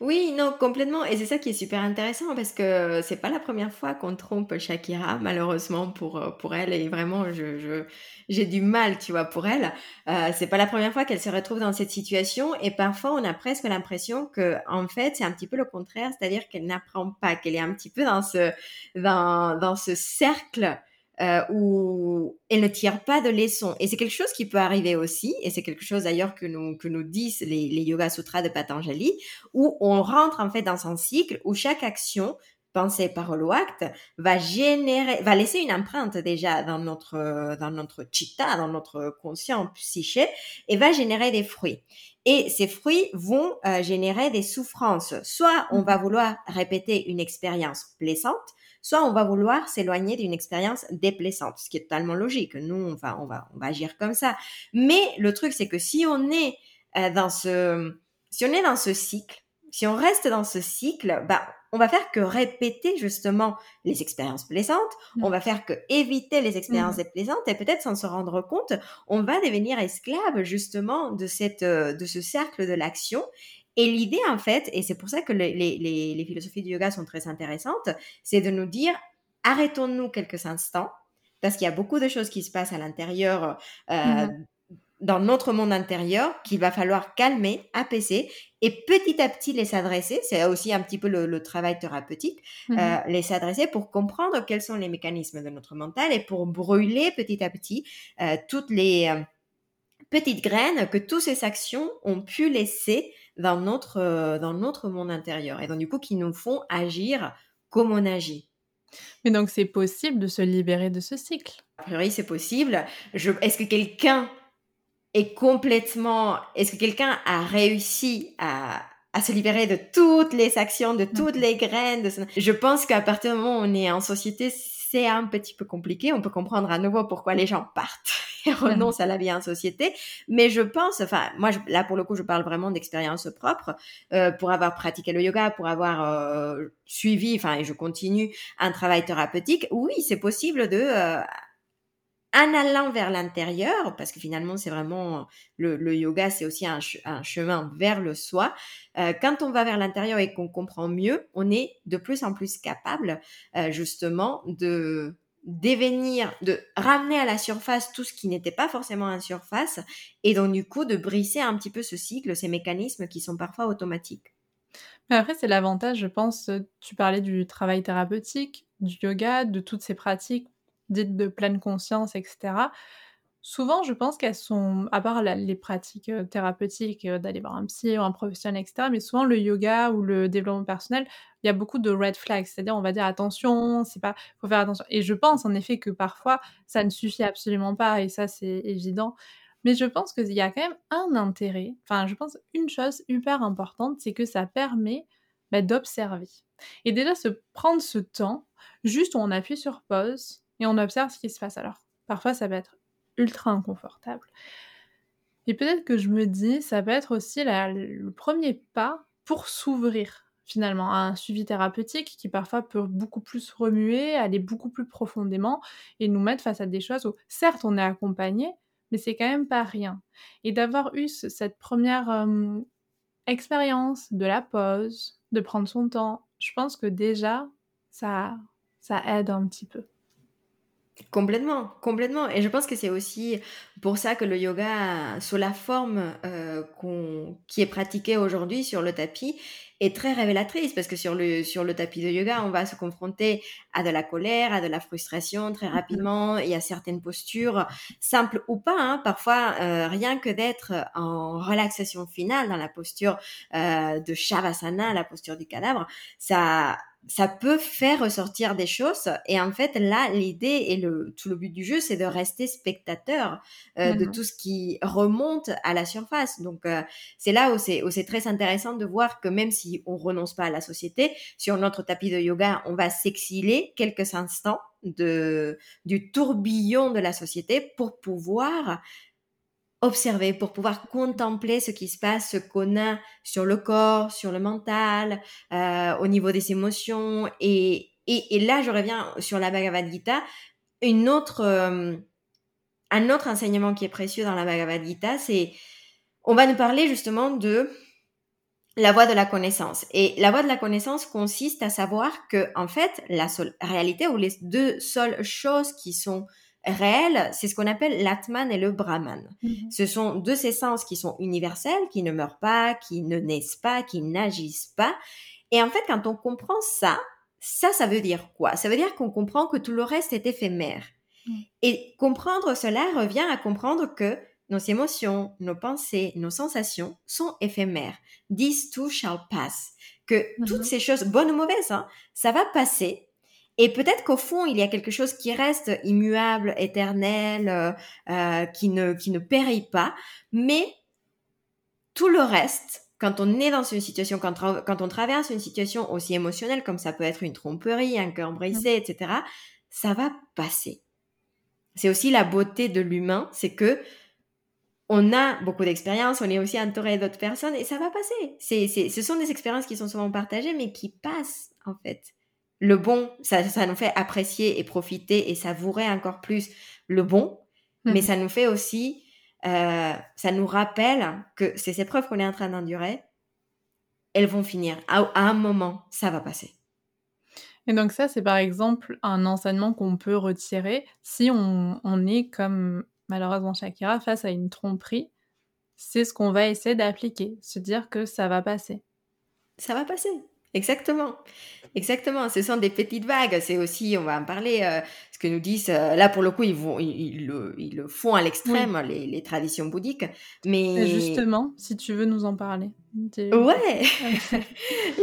Oui, non, complètement. Et c'est ça qui est super intéressant parce que c'est pas la première fois qu'on trompe Shakira, malheureusement pour, euh, pour elle. Et vraiment, je, je, j'ai du mal, tu vois, pour elle. Euh, c'est pas la première fois qu'elle se retrouve dans cette situation. Et parfois, on a presque l'impression que, en fait, c'est un petit peu le contraire. C'est-à-dire qu'elle n'apprend pas, qu'elle est un petit peu dans ce, dans, dans ce cercle euh, où elle ne tire pas de leçons. Et c'est quelque chose qui peut arriver aussi, et c'est quelque chose d'ailleurs que nous, que nous disent les, les Yoga Sutras de Patanjali, où on rentre en fait dans un cycle où chaque action pensée, parole ou acte va générer, va laisser une empreinte déjà dans notre, dans notre chitta, dans notre conscient psyché, et va générer des fruits. Et ces fruits vont euh, générer des souffrances. Soit on va vouloir répéter une expérience plaisante, soit on va vouloir s'éloigner d'une expérience déplaisante, ce qui est totalement logique. Nous, on va, on va, on va agir comme ça. Mais le truc, c'est que si on est euh, dans ce, si on est dans ce cycle, si on reste dans ce cycle, bah, on va faire que répéter justement les expériences plaisantes, on va faire que éviter les expériences mmh. déplaisantes et peut-être sans se rendre compte, on va devenir esclave justement de cette, euh, de ce cercle de l'action et l'idée, en fait, et c'est pour ça que les, philosophies du yoga sont très intéressantes, c'est de nous dire, arrêtons-nous quelques instants, parce qu'il y a beaucoup de choses qui se passent à l'intérieur, euh, mmh dans notre monde intérieur, qu'il va falloir calmer, apaiser, et petit à petit les s'adresser. C'est aussi un petit peu le, travail thérapeutique, euh, les s'adresser pour comprendre quels sont les mécanismes de notre mental et pour brûler petit à petit euh, toutes les petites graines que toutes ces actions ont pu laisser dans notre, euh, dans notre monde intérieur et donc du coup qui nous font agir comme on agit. Mais donc c'est possible de se libérer de ce cycle A priori c'est possible. Est-ce que quelqu'un est complètement... Est-ce que quelqu'un a réussi à, à se libérer de toutes les actions, de toutes les graines. De... Je pense qu'à partir du moment où on est en société, c'est un petit peu compliqué. On peut comprendre à nouveau pourquoi les gens partent et renoncent à la vie en société. Mais je pense, enfin, moi, là, pour le coup, je parle vraiment d'expérience propre. Euh, pour avoir pratiqué le yoga, pour avoir euh, suivi, enfin, et je continue un travail thérapeutique, oui, c'est possible de... Euh, en allant vers l'intérieur, parce que finalement c'est vraiment le, yoga, c'est aussi un, chemin vers le soi. Euh, quand on va vers l'intérieur et qu'on comprend mieux, on est de plus en plus capable euh, justement de devenir, de ramener à la surface tout ce qui n'était pas forcément en surface, et donc du coup de briser un petit peu ce cycle, ces mécanismes qui sont parfois automatiques. Mais après, c'est l'avantage, je pense, tu parlais du travail thérapeutique, du yoga, de toutes ces pratiques dites de pleine conscience, etc. Souvent, je pense qu'elles sont, à part les pratiques euh, thérapeutiques, euh, d'aller voir un psy ou un professionnel, etc., mais souvent le yoga ou le développement personnel, il y a beaucoup de red flags, c'est-à-dire on va dire attention, c'est pas, faut faire attention. Et je pense en effet que parfois ça ne suffit absolument pas, et ça c'est évident. Mais je pense qu'il y a quand même un intérêt, enfin je pense une chose hyper importante, c'est que ça permet bah, d'observer. Et déjà se prendre ce temps, juste où on appuie sur pause, et on observe ce qui se passe. Alors, parfois, ça peut être ultra inconfortable. Et peut-être que je me dis, ça peut être aussi le premier pas pour s'ouvrir finalement, à un suivi thérapeutique qui parfois peut beaucoup plus remuer, aller beaucoup plus profondément et nous mettre face à des choses où, certes, on est accompagné, mais c'est quand même pas rien. Et d'avoir eu cette première expérience de la pause, de prendre son temps, je pense que déjà, ça, ça aide un petit peu. Complètement, complètement. Et je pense que c'est aussi pour ça que le yoga, sous la forme euh, qui est pratiquée aujourd'hui sur le tapis, est très révélatrice parce que sur le, sur le tapis de yoga, on va se confronter à de la colère, à de la frustration très mhm. rapidement. Il y a certaines postures, simples ou pas, hein. parfois euh, rien que d'être en relaxation finale dans la posture euh, de Shavasana, la posture du cadavre, ça ça peut faire ressortir des choses. Et en fait, là, l'idée et le, tout le but du jeu, c'est de rester spectateur euh, de tout ce qui remonte à la surface. Donc, euh, c'est là où c'est, où c'est très intéressant de voir que même si on renonce pas à la société, sur notre tapis de yoga, on va s'exiler quelques instants de, du tourbillon de la société pour pouvoir observer, pour pouvoir contempler ce qui se passe, ce qu'on a sur le corps, sur le mental, euh, au niveau des émotions. Et, et, là, je reviens sur la Bhagavad Gita. Une autre, euh, un autre enseignement qui est précieux dans la Bhagavad Gita, c'est, on va nous parler justement de la voie de la connaissance. Et la voie de la connaissance consiste à savoir que, en fait, la seule réalité ou les deux seules choses qui sont réel, c'est ce qu'on appelle l'Atman et le Brahman. Mhm. Ce sont deux essences qui sont universelles, qui ne meurent pas, qui ne naissent pas, qui n'agissent pas. Et en fait, quand on comprend ça, ça, ça veut dire quoi? Ça veut dire qu'on comprend que tout le reste est éphémère. Mhm. Et comprendre cela revient à comprendre que nos émotions, nos pensées, nos sensations sont éphémères. This too shall pass. Que toutes ces choses, bonnes ou mauvaises, hein, ça va passer et peut-être qu'au fond, il y a quelque chose qui reste immuable, éternel, euh, euh, qui, ne, qui ne périt pas. Mais tout le reste, quand on est dans une situation, quand, quand on traverse une situation aussi émotionnelle, comme ça peut être une tromperie, un cœur brisé, mmh. etc., ça va passer. C'est aussi la beauté de l'humain, c'est que on a beaucoup d'expériences, on est aussi entouré d'autres personnes et ça va passer. C'est, c'est, ce sont des expériences qui sont souvent partagées, mais qui passent en fait le bon, ça, ça, nous fait apprécier et profiter et savourer encore plus le bon, mais mhm. ça nous fait aussi, euh, ça nous rappelle que ces épreuves qu'on est en train d'endurer, elles vont finir. À, un moment, ça va passer. Et donc ça, c'est par exemple un enseignement qu'on peut retirer si on, on, est comme malheureusement Shakira face à une tromperie. C'est ce qu'on va essayer d'appliquer, se dire que ça va passer. Ça va passer. Exactement. Exactement. Ce sont des petites vagues. C'est aussi, on va en parler, euh, ce que nous disent, euh, là pour le coup, ils, vont, ils, le, ils le, font à l'extrême, les, les, traditions bouddhiques. Mais justement, si tu veux nous en parler. Ouais.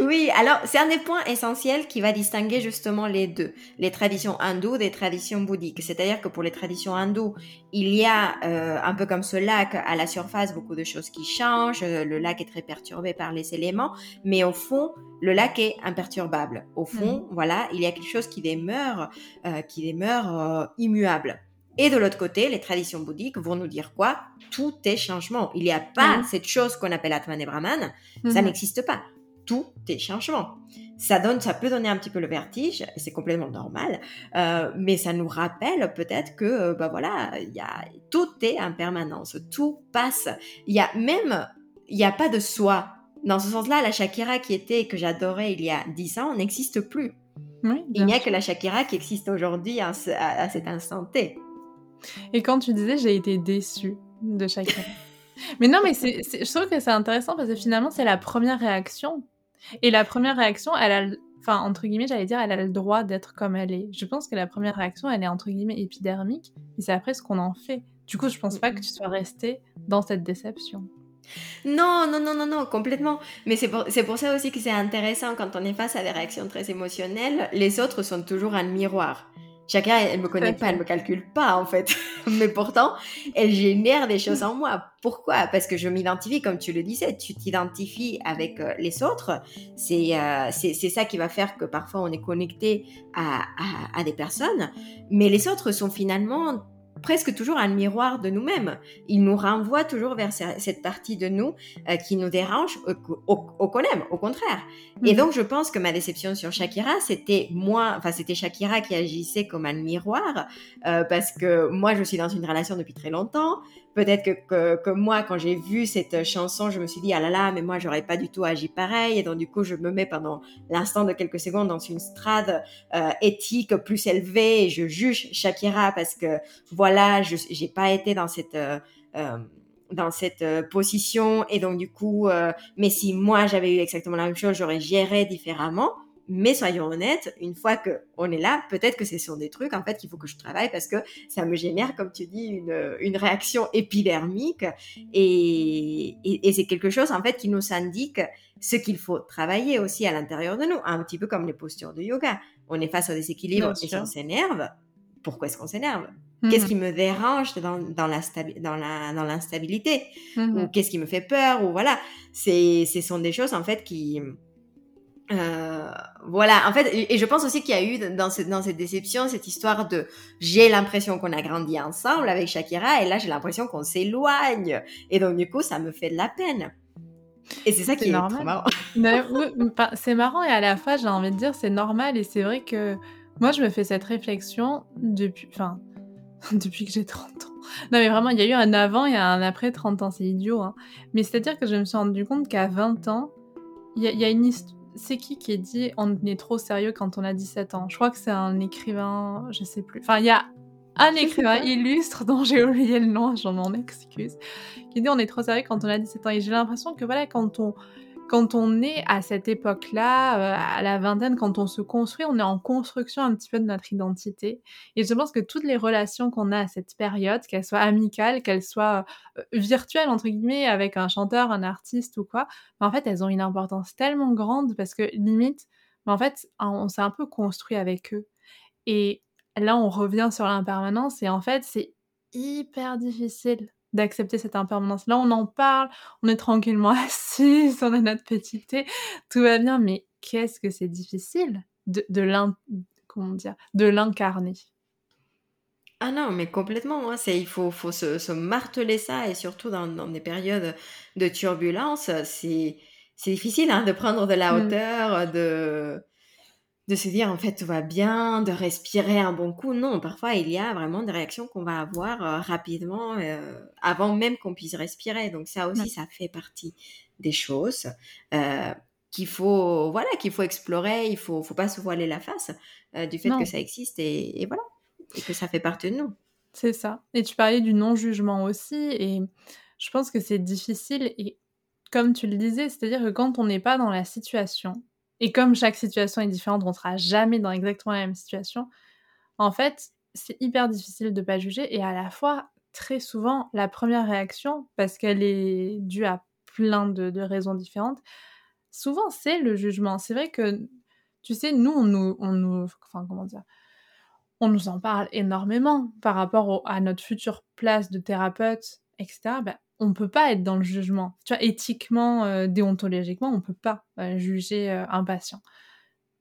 oui, alors c'est un des points essentiels qui va distinguer justement les deux, les traditions hindoues des traditions bouddhiques. C'est-à-dire que pour les traditions hindoues, il y a euh, un peu comme ce lac à la surface, beaucoup de choses qui changent. Le lac est très perturbé par les éléments, mais au fond, le lac est imperturbable. Au fond, mm. voilà, il y a quelque chose qui demeure, euh, qui demeure euh, immuable. Et de l'autre côté, les traditions bouddhiques vont nous dire quoi? Tout est changement. Il n'y a pas cette chose qu'on appelle Atman et Brahman. Ça mhm. n'existe pas. Tout est changement. Ça donne, ça peut donner un petit peu le vertige, et c'est complètement normal, euh, mais ça nous rappelle peut-être que, euh, bah voilà, y a, tout est en permanence, tout passe. Il y a même, il n'y a pas de soi. Dans ce sens-là, la Shakira qui était, que j'adorais il y a dix ans, n'existe plus. il n'y a que la Shakira qui existe aujourd'hui à, à cet instant T. Et quand tu disais j'ai été déçue de chacun. mais non, mais c'est, je trouve que c'est intéressant parce que finalement c'est la première réaction. Et la première réaction, elle a, enfin entre guillemets, j'allais dire, elle a le droit d'être comme elle est. Je pense que la première réaction, elle est entre guillemets épidermique, et c'est après ce qu'on en fait. Du coup, je pense pas que tu sois resté dans cette déception. Non, non, non, non, non, complètement. Mais c'est pour, c'est pour ça aussi que c'est intéressant quand on est face à des réactions très émotionnelles. Les autres sont toujours un miroir. Chacun, elle me connaît pas, elle me calcule pas en fait. Mais pourtant, elle génère des choses en moi. Pourquoi? Parce que je m'identifie, comme tu le disais, tu t'identifies avec euh, les autres. Euh, c'est c'est ça qui va faire que parfois on est connecté à, à, à, des personnes. Mais les autres sont finalement presque toujours un miroir de nous-mêmes. Il nous renvoie toujours vers cette partie de nous euh, qui nous dérange, au, qu'on aime, au contraire. Et mhm. donc, je pense que ma déception sur Shakira, c'était moi, enfin, c'était Shakira qui agissait comme un miroir, euh, parce que moi, je suis dans une relation depuis très longtemps. Peut-être que, que, moi, quand j'ai vu cette chanson, je me suis dit, ah là là, mais moi, j'aurais pas du tout agi pareil. Et donc, du coup, je me mets pendant l'instant de quelques secondes dans une strade euh, éthique plus élevée et je juge Shakira parce que, voilà, je n'ai pas été dans cette... Euh, euh, dans cette position et donc du coup mais si moi j'avais eu exactement la même chose j'aurais géré différemment mais soyons honnêtes, une fois que on est là, peut-être que ce sont des trucs en fait qu'il faut que je travaille parce que ça me génère, comme tu dis, une, une réaction épidermique. Et, et, c'est quelque chose en fait qui nous indique ce qu'il faut travailler aussi à l'intérieur de nous, un petit peu comme les postures de yoga. On est face au déséquilibre et on s'énerve. Pourquoi est-ce qu'on s'énerve? Qu'est-ce mmh qui me dérange dans, dans, la dans, la, dans l'instabilité? Mmh. Ou qu'est-ce qui me fait peur? Ou voilà, c'est, ce sont des choses en fait qui, euh, voilà, en fait, et je pense aussi qu'il y a eu dans cette, dans cette déception cette histoire de j'ai l'impression qu'on a grandi ensemble avec Shakira et là j'ai l'impression qu'on s'éloigne et donc du coup ça me fait de la peine. Et c'est ça qui est, normal. trop marrant. c'est marrant et à la fois j'ai envie de dire c'est normal et c'est vrai que moi je me fais cette réflexion depuis, enfin, depuis que j'ai 30 ans. Non mais vraiment il y a eu un avant et un après 30 ans, c'est idiot. Hein. Mais c'est-à-dire que je me suis rendu compte qu'à 20 ans, il y, y, a une histoire c'est qui qui dit on est trop sérieux quand on a 17 ans? Je crois que c'est un écrivain, je sais plus. Enfin, il y a un écrivain illustre dont j'ai oublié le nom, j'en m'en excuse, qui dit on est trop sérieux quand on a 17 ans. Et j'ai l'impression que voilà, quand on quand on est à cette époque-là, euh, à la vingtaine, quand on se construit, on est en construction un petit peu de notre identité. Et je pense que toutes les relations qu'on a à cette période, qu'elles soient amicales, qu'elles soient euh, virtuelles, entre guillemets, avec un chanteur, un artiste ou quoi, en fait, elles ont une importance tellement grande parce que limite, en fait, on s'est un peu construit avec eux. Et là, on revient sur l'impermanence et en fait, c'est hyper difficile d'accepter cette impermanence. Là, on en parle, on est tranquillement assis, on a notre petit thé, tout va bien, mais qu'est-ce que c'est difficile de, de l'incarner? Ah non, mais complètement. Hein, c'est, il faut, faut se, marteler ça, et surtout dans, des périodes de turbulence, c'est, c'est difficile hein, de prendre de la mmh. hauteur, de de se dire en fait tout va bien, de respirer un bon coup. Non, parfois il y a vraiment des réactions qu'on va avoir euh, rapidement euh, avant même qu'on puisse respirer. Donc ça aussi, ça fait partie des choses euh, qu'il faut, voilà, qu'il faut explorer. Il faut, faut pas se voiler la face du fait que ça existe et, voilà, et que ça fait partie de nous. C'est ça. Et tu parlais du non-jugement aussi, et je pense que c'est difficile. Et comme tu le disais, c'est-à-dire que quand on n'est pas dans la situation, et comme chaque situation est différente, on ne sera jamais dans exactement la même situation. En fait, c'est hyper difficile de ne pas juger et à la fois, très souvent, la première réaction, parce qu'elle est due à plein de, raisons différentes, souvent c'est le jugement. C'est vrai que, tu sais, nous, on nous, enfin, comment dire, on nous en parle énormément par rapport à notre future place de thérapeute, etc on peut pas être dans le jugement. Tu vois, éthiquement, euh, déontologiquement, on peut pas euh, juger euh, un patient.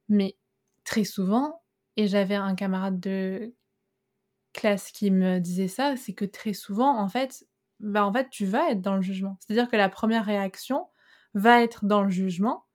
Mais très souvent, et j'avais un camarade de classe qui me disait ça, c'est que très souvent, en fait, bah en fait, tu vas être dans le jugement. C'est-à-dire que la première réaction va être dans le jugement,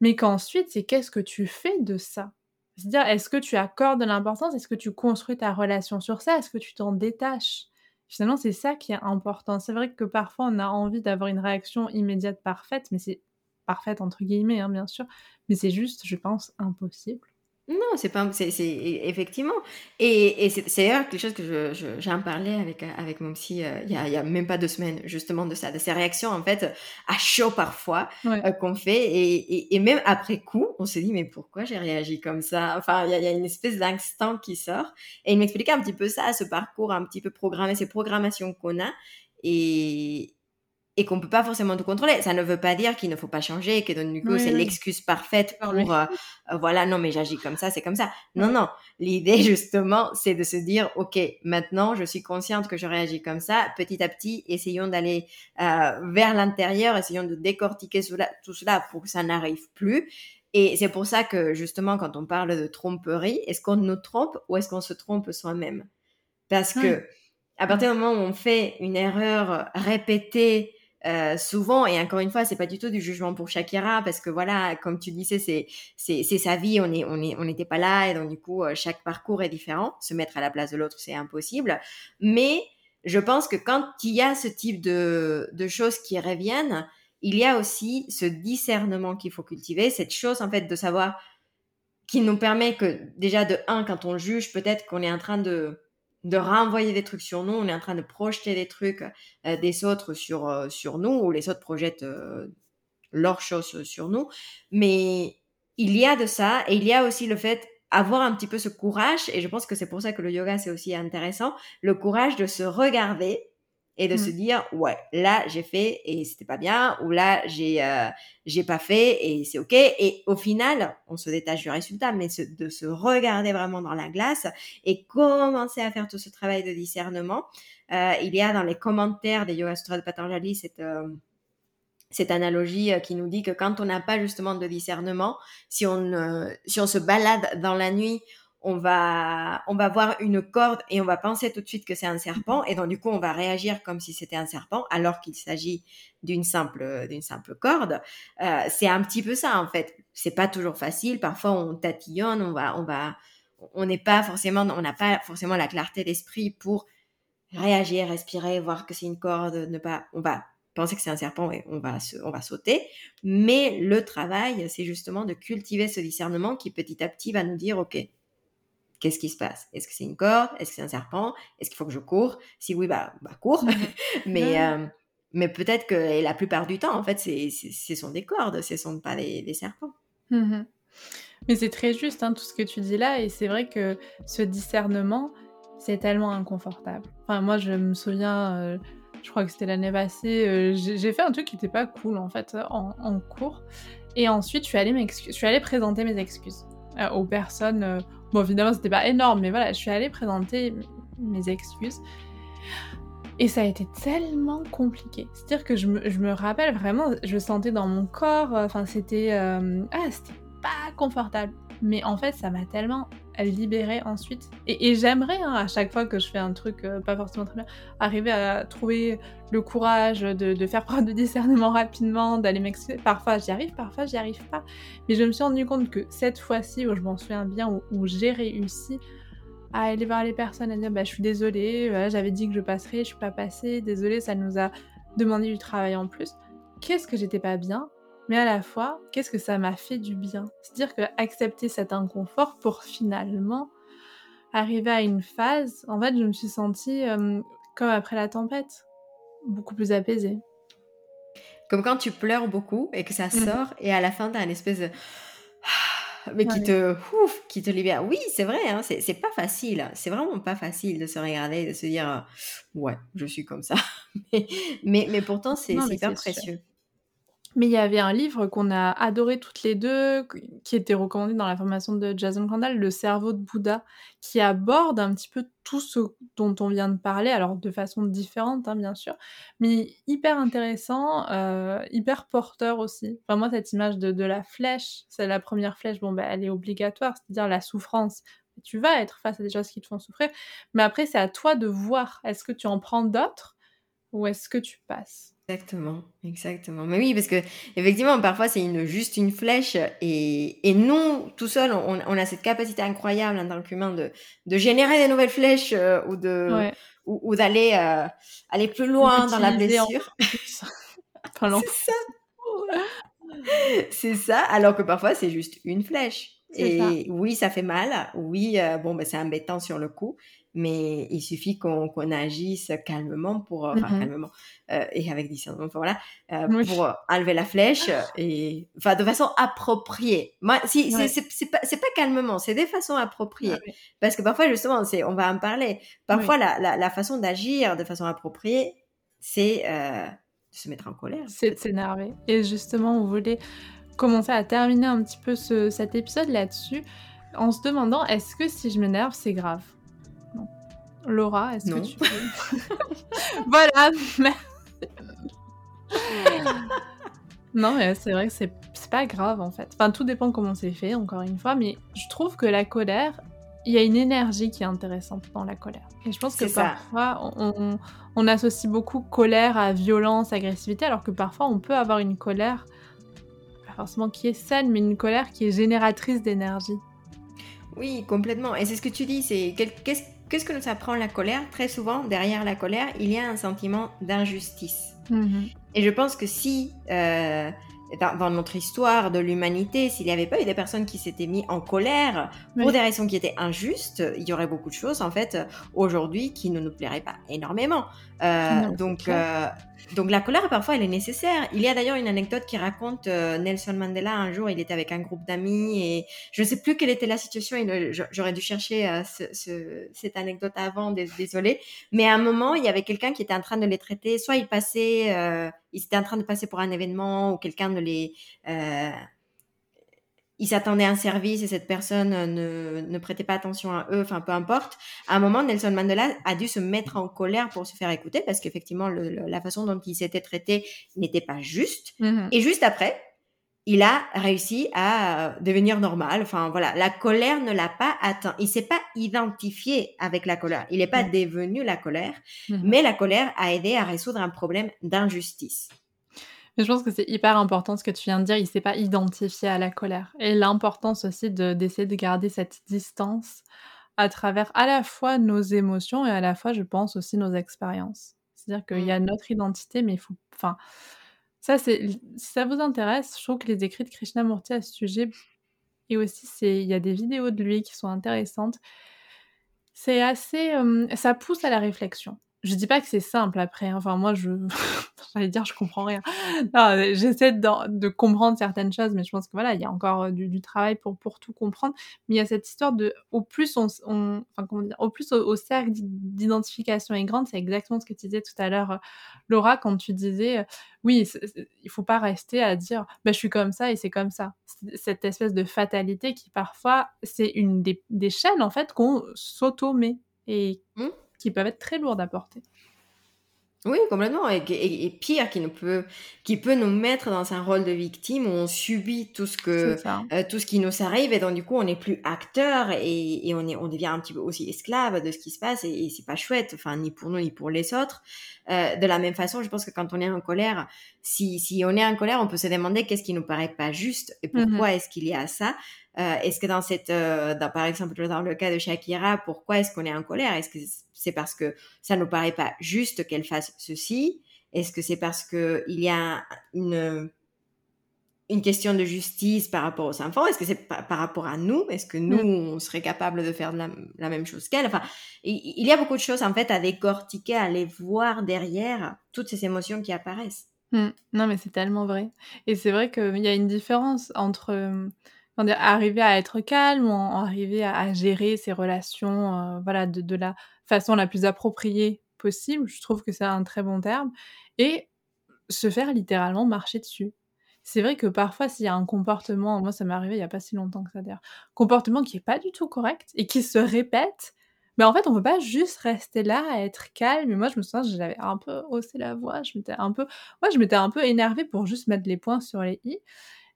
mais qu'ensuite, c'est qu'est-ce que tu fais de ça? C'est-à-dire, est-ce que tu accordes de l'importance? Est-ce que tu construis ta relation sur ça? Est-ce que tu t'en détaches? Finalement, c'est ça qui est important. C'est vrai que parfois, on a envie d'avoir une réaction immédiate parfaite, mais c'est parfaite entre guillemets, hein, bien sûr, mais c'est juste, je pense, impossible. Non, c'est pas, c'est, effectivement. Et, et c'est, d'ailleurs quelque chose que je, j'ai en parlé avec, avec mon psy euh, il y, a, y, a, même pas deux semaines, justement, de ça, de ces réactions, en fait, à chaud parfois, euh, qu'on fait. Et, et, même après coup, on se dit, mais pourquoi j'ai réagi comme ça? Enfin, il y a, y a, une espèce d'instant qui sort. Et il m'expliquait un petit peu ça, ce parcours un petit peu programmé, ces programmations qu'on a. Et, et qu'on peut pas forcément tout contrôler. Ça ne veut pas dire qu'il ne faut pas changer, que du coup c'est l'excuse parfaite pour euh, euh, voilà non mais j'agis comme ça, c'est comme ça. Non non, l'idée justement c'est de se dire ok maintenant je suis consciente que je réagis comme ça. Petit à petit essayons d'aller euh, vers l'intérieur, essayons de décortiquer tout cela pour que ça n'arrive plus. Et c'est pour ça que justement quand on parle de tromperie, est-ce qu'on nous trompe ou est-ce qu'on se trompe soi-même? Parce que À partir du moment où on fait une erreur répétée euh, souvent, et encore une fois, c'est pas du tout du jugement pour Shakira, parce que voilà, comme tu disais, c'est c'est sa vie, on est on est on n'était pas là, et donc du coup, euh, chaque parcours est différent. Se mettre à la place de l'autre, c'est impossible. Mais je pense que quand il y a ce type de de choses qui reviennent, il y a aussi ce discernement qu'il faut cultiver, cette chose en fait de savoir qui nous permet que déjà de un, quand on juge, peut-être qu'on est en train de de renvoyer des trucs sur nous, on est en train de projeter des trucs euh, des autres sur, euh, sur nous, ou les autres projettent euh, leurs choses sur nous. Mais il y a de ça, et il y a aussi le fait avoir un petit peu ce courage, et je pense que c'est pour ça que le yoga c'est aussi intéressant, le courage de se regarder et de se mmh. dire ouais là j'ai fait et c'était pas bien ou là j'ai euh, j'ai pas fait et c'est ok et au final on se détache du résultat mais de se regarder vraiment dans la glace et commencer à faire tout ce travail de discernement euh, il y a dans les commentaires des Yoga Sutras de Patanjali cette euh, cette analogie qui nous dit que quand on n'a pas justement de discernement, si on, si on se balade dans la nuit, on va, on va voir une corde et on va penser tout de suite que c'est un serpent et donc du coup on va réagir comme si c'était un serpent alors qu'il s'agit d'une simple, d'une simple corde. Euh, c'est un petit peu ça en fait. C'est pas toujours facile. Parfois on tatillonne, on va, on va, on n'est pas forcément, on n'a pas forcément la clarté d'esprit pour réagir, respirer, voir que c'est une corde, ne pas, on va penser que c'est un serpent et on va, on va sauter. Mais le travail, c'est justement de cultiver ce discernement qui petit à petit va nous dire, ok, qu'est-ce qui se passe? Est-ce que c'est une corde? Est-ce que c'est un serpent? Est-ce qu'il faut que je cours? Si oui, bah, bah cours. mais euh, mais peut-être que la plupart du temps, en fait, ce sont des cordes, ce ne sont pas des, serpents. Mmh mais c'est très juste hein, tout ce que tu dis là, et c'est vrai que ce discernement, c'est tellement inconfortable. Enfin, moi, je me souviens, euh, je crois que c'était l'année passée, euh, j'ai fait un truc qui n'était pas cool en fait en, en, cours, et ensuite je suis allée, je suis allée présenter mes excuses aux personnes Bon, évidemment, c'était pas énorme, mais voilà, je suis allée présenter mes excuses. Et ça a été tellement compliqué. C'est-à-dire que je me, rappelle vraiment, je sentais dans mon corps, enfin, c'était. Euh, ah, c'était pas confortable. Mais en fait, ça m'a tellement libérée ensuite. Et, j'aimerais, hein, à chaque fois que je fais un truc euh, pas forcément très bien, arriver à trouver le courage de, faire preuve de discernement rapidement, d'aller m'excuser. Parfois j'y arrive, parfois j'y arrive pas. Mais je me suis rendu compte que cette fois-ci, où je m'en souviens bien, où, j'ai réussi à aller voir les personnes et dire bah, je suis désolée, j'avais dit que je passerais, je suis pas passée, désolée, ça nous a demandé du travail en plus. Qu'est-ce que j'étais pas bien mais à la fois, qu'est-ce que ça m'a fait du bien? C'est-à-dire que accepter cet inconfort pour finalement arriver à une phase, en fait, je me suis sentie euh, comme après la tempête, beaucoup plus apaisée. Comme quand tu pleures beaucoup et que ça mmh. sort, et à la fin, tu as une espèce de. Mais qui te, ouf, qui te libère. Oui, c'est vrai, hein, c'est pas facile. C'est vraiment pas facile de se regarder et de se dire, ouais, je suis comme ça. mais, mais, pourtant, c'est hyper précieux. Mais il y avait un livre qu'on a adoré toutes les deux, qui était recommandé dans la formation de Jason Kandal, Le cerveau de Bouddha, qui aborde un petit peu tout ce dont on vient de parler, alors de façon différente, hein, bien sûr, mais hyper intéressant, euh, hyper porteur aussi. Enfin, moi, cette image de, la flèche, c'est la première flèche, bon, bah, elle est obligatoire, c'est-à-dire la souffrance. Tu vas être face à des choses qui te font souffrir, mais après, c'est à toi de voir, est-ce que tu en prends d'autres ou est-ce que tu passes? Exactement, exactement. Mais oui, parce que effectivement, parfois c'est une, juste une flèche et, et nous, tout seul, on, on, a cette capacité incroyable en tant qu'humain de, de générer des nouvelles flèches euh, ou de ou, ou d'aller euh, aller plus loin dans la blessure. c'est ça. c'est ça. Alors que parfois c'est juste une flèche. Et oui, ça fait mal. Oui, euh, bon, ben, c'est embêtant sur le coup mais il suffit qu'on agisse calmement pour, enfin mmh calmement, euh, et avec discernement, voilà, euh, pour enlever la flèche et, enfin, de façon appropriée. Moi, si, c'est pas, pas calmement, c'est des façons appropriées. Parce que parfois, justement, c'est, on va en parler. Parfois, la, la, la, façon d'agir de façon appropriée, c'est euh, de se mettre en colère. C'est de s'énerver. Et justement, on voulait commencer à terminer un petit peu ce, cet épisode là-dessus en se demandant est-ce que si je m'énerve, c'est grave? Laura, est-ce que tu peux... voilà, non, mais c'est vrai que c'est pas grave en fait. Enfin, tout dépend comment c'est fait, encore une fois, mais je trouve que la colère, il y a une énergie qui est intéressante dans la colère. Et je pense que parfois, on, associe beaucoup colère à violence, agressivité, alors que parfois, on peut avoir une colère, pas forcément qui est saine, mais une colère qui est génératrice d'énergie. Oui, complètement. Et c'est ce que tu dis, c'est qu'est-ce que nous apprend la colère? Très souvent, derrière la colère, il y a un sentiment d'injustice. Mm-hmm. Et je pense que si... Euh, dans, notre histoire de l'humanité, s'il n'y avait pas eu des personnes qui s'étaient mis en colère pour des raisons qui étaient injustes, il y aurait beaucoup de choses en fait aujourd'hui qui ne nous plairaient pas énormément. Euh, donc, euh, donc la colère parfois elle est nécessaire. Il y a d'ailleurs une anecdote qui raconte euh, Nelson Mandela un jour il était avec un groupe d'amis et je ne sais plus quelle était la situation. J'aurais dû chercher cette anecdote avant, désolé. Mais à un moment il y avait quelqu'un qui était en train de les traiter. Soit il passait, il était en train de passer pour un événement ou quelqu'un de les ils s'attendaient à un service et cette personne ne, ne, prêtait pas attention à eux, enfin peu importe. À un moment, Nelson Mandela a dû se mettre en colère pour se faire écouter parce qu'effectivement, la façon dont il s'était traité n'était pas juste. Mmh et juste après, il a réussi à devenir normal. Enfin voilà, la colère ne l'a pas atteint. Il s'est pas identifié avec la colère. Il n'est pas mmh. devenu la colère, mmh mais la colère a aidé à résoudre un problème d'injustice. Mais je pense que c'est hyper important ce que tu viens de dire, il s'est pas identifié à la colère. Et l'importance aussi d'essayer de, garder cette distance à travers à la fois nos émotions et à la fois, je pense, aussi nos expériences. C'est-à-dire qu'il y a mmh. notre identité, mais il faut... Enfin, ça, c'est... Si ça vous intéresse, je trouve que les écrits de Krishnamurti à ce sujet, et aussi, il y a des vidéos de lui qui sont intéressantes. C'est assez... ça pousse à la réflexion je dis pas que c'est simple après. Hein. Enfin, moi, je, j'allais dire, je comprends rien. j'essaie de, comprendre certaines choses, mais je pense que voilà, il y a encore euh, du, travail pour pour tout comprendre. Mais il y a cette histoire de, au plus on, enfin comment dire, au plus au, cercle d'identification est grande, c'est exactement ce que tu disais tout à l'heure, euh, Laura, quand tu disais, euh, oui, il faut pas rester à dire, bah, je suis comme ça et c'est comme ça. Cette espèce de fatalité qui parfois, c'est une des, des chaînes en fait qu'on s'auto-met et mmh qui peuvent être très lourdes à porter. Oui, complètement. Et, pire, qui, peut, qui peut nous mettre dans un rôle de victime où on subit tout ce, que, euh, tout ce qui nous arrive et donc du coup on n'est plus acteur et, on, est, on devient un petit peu aussi esclave de ce qui se passe et, c'est pas chouette, enfin ni pour nous ni pour les autres. Euh, de la même façon, je pense que quand on est en colère, si, si on est en colère, on peut se demander qu'est-ce qui nous paraît pas juste et pourquoi mmh est-ce qu'il y a ça. Euh, est-ce que dans cette, euh, dans, par exemple, dans le cas de Shakira, pourquoi est-ce qu'on est en colère? Est-ce que c'est parce que ça nous paraît pas juste qu'elle fasse ceci? Est-ce que c'est parce que il y a une une question de justice par rapport aux enfants? Est-ce que c'est par, rapport à nous? Est-ce que nous, mm. on serait capable de faire la, même chose qu'elle? Enfin, il, y a beaucoup de choses en fait à décortiquer, à aller voir derrière toutes ces émotions qui apparaissent. Mm. Non, mais c'est tellement vrai. Et c'est vrai qu'il y a une différence entre arriver à être calme ou arriver à, gérer ses relations euh, voilà, de, la façon la plus appropriée possible. Je trouve que c'est un très bon terme. Et se faire littéralement marcher dessus. C'est vrai que parfois, s'il y a un comportement, moi ça m'est arrivé il n'y a pas si longtemps que ça d'ailleurs, comportement qui est pas du tout correct et qui se répète, mais en fait, on peut pas juste rester là à être calme. Et moi, je me souviens, j'avais un peu haussé la voix, je m'étais un peu, moi, je m'étais un peu énervée pour juste mettre les points sur les i.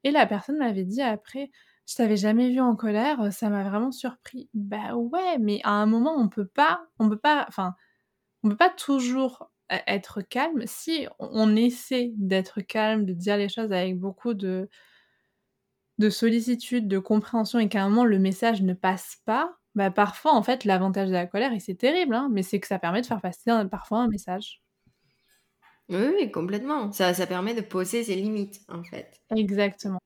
Et la personne m'avait dit après, je t'avais jamais vu en colère, ça m'a vraiment surpris. Bah ouais, mais à un moment, on peut pas, on peut pas, enfin, on peut pas toujours e-, être calme. Si on essaie d'être calme, de dire les choses avec beaucoup de, de sollicitude, de compréhension, et qu'à un moment le message ne passe pas, bah parfois en fait l'avantage de la colère, et c'est terrible, hein, mais c'est que ça permet de faire passer parfois un message. Oui, complètement. Ça, ça permet de poser ses limites, en fait. Exactement.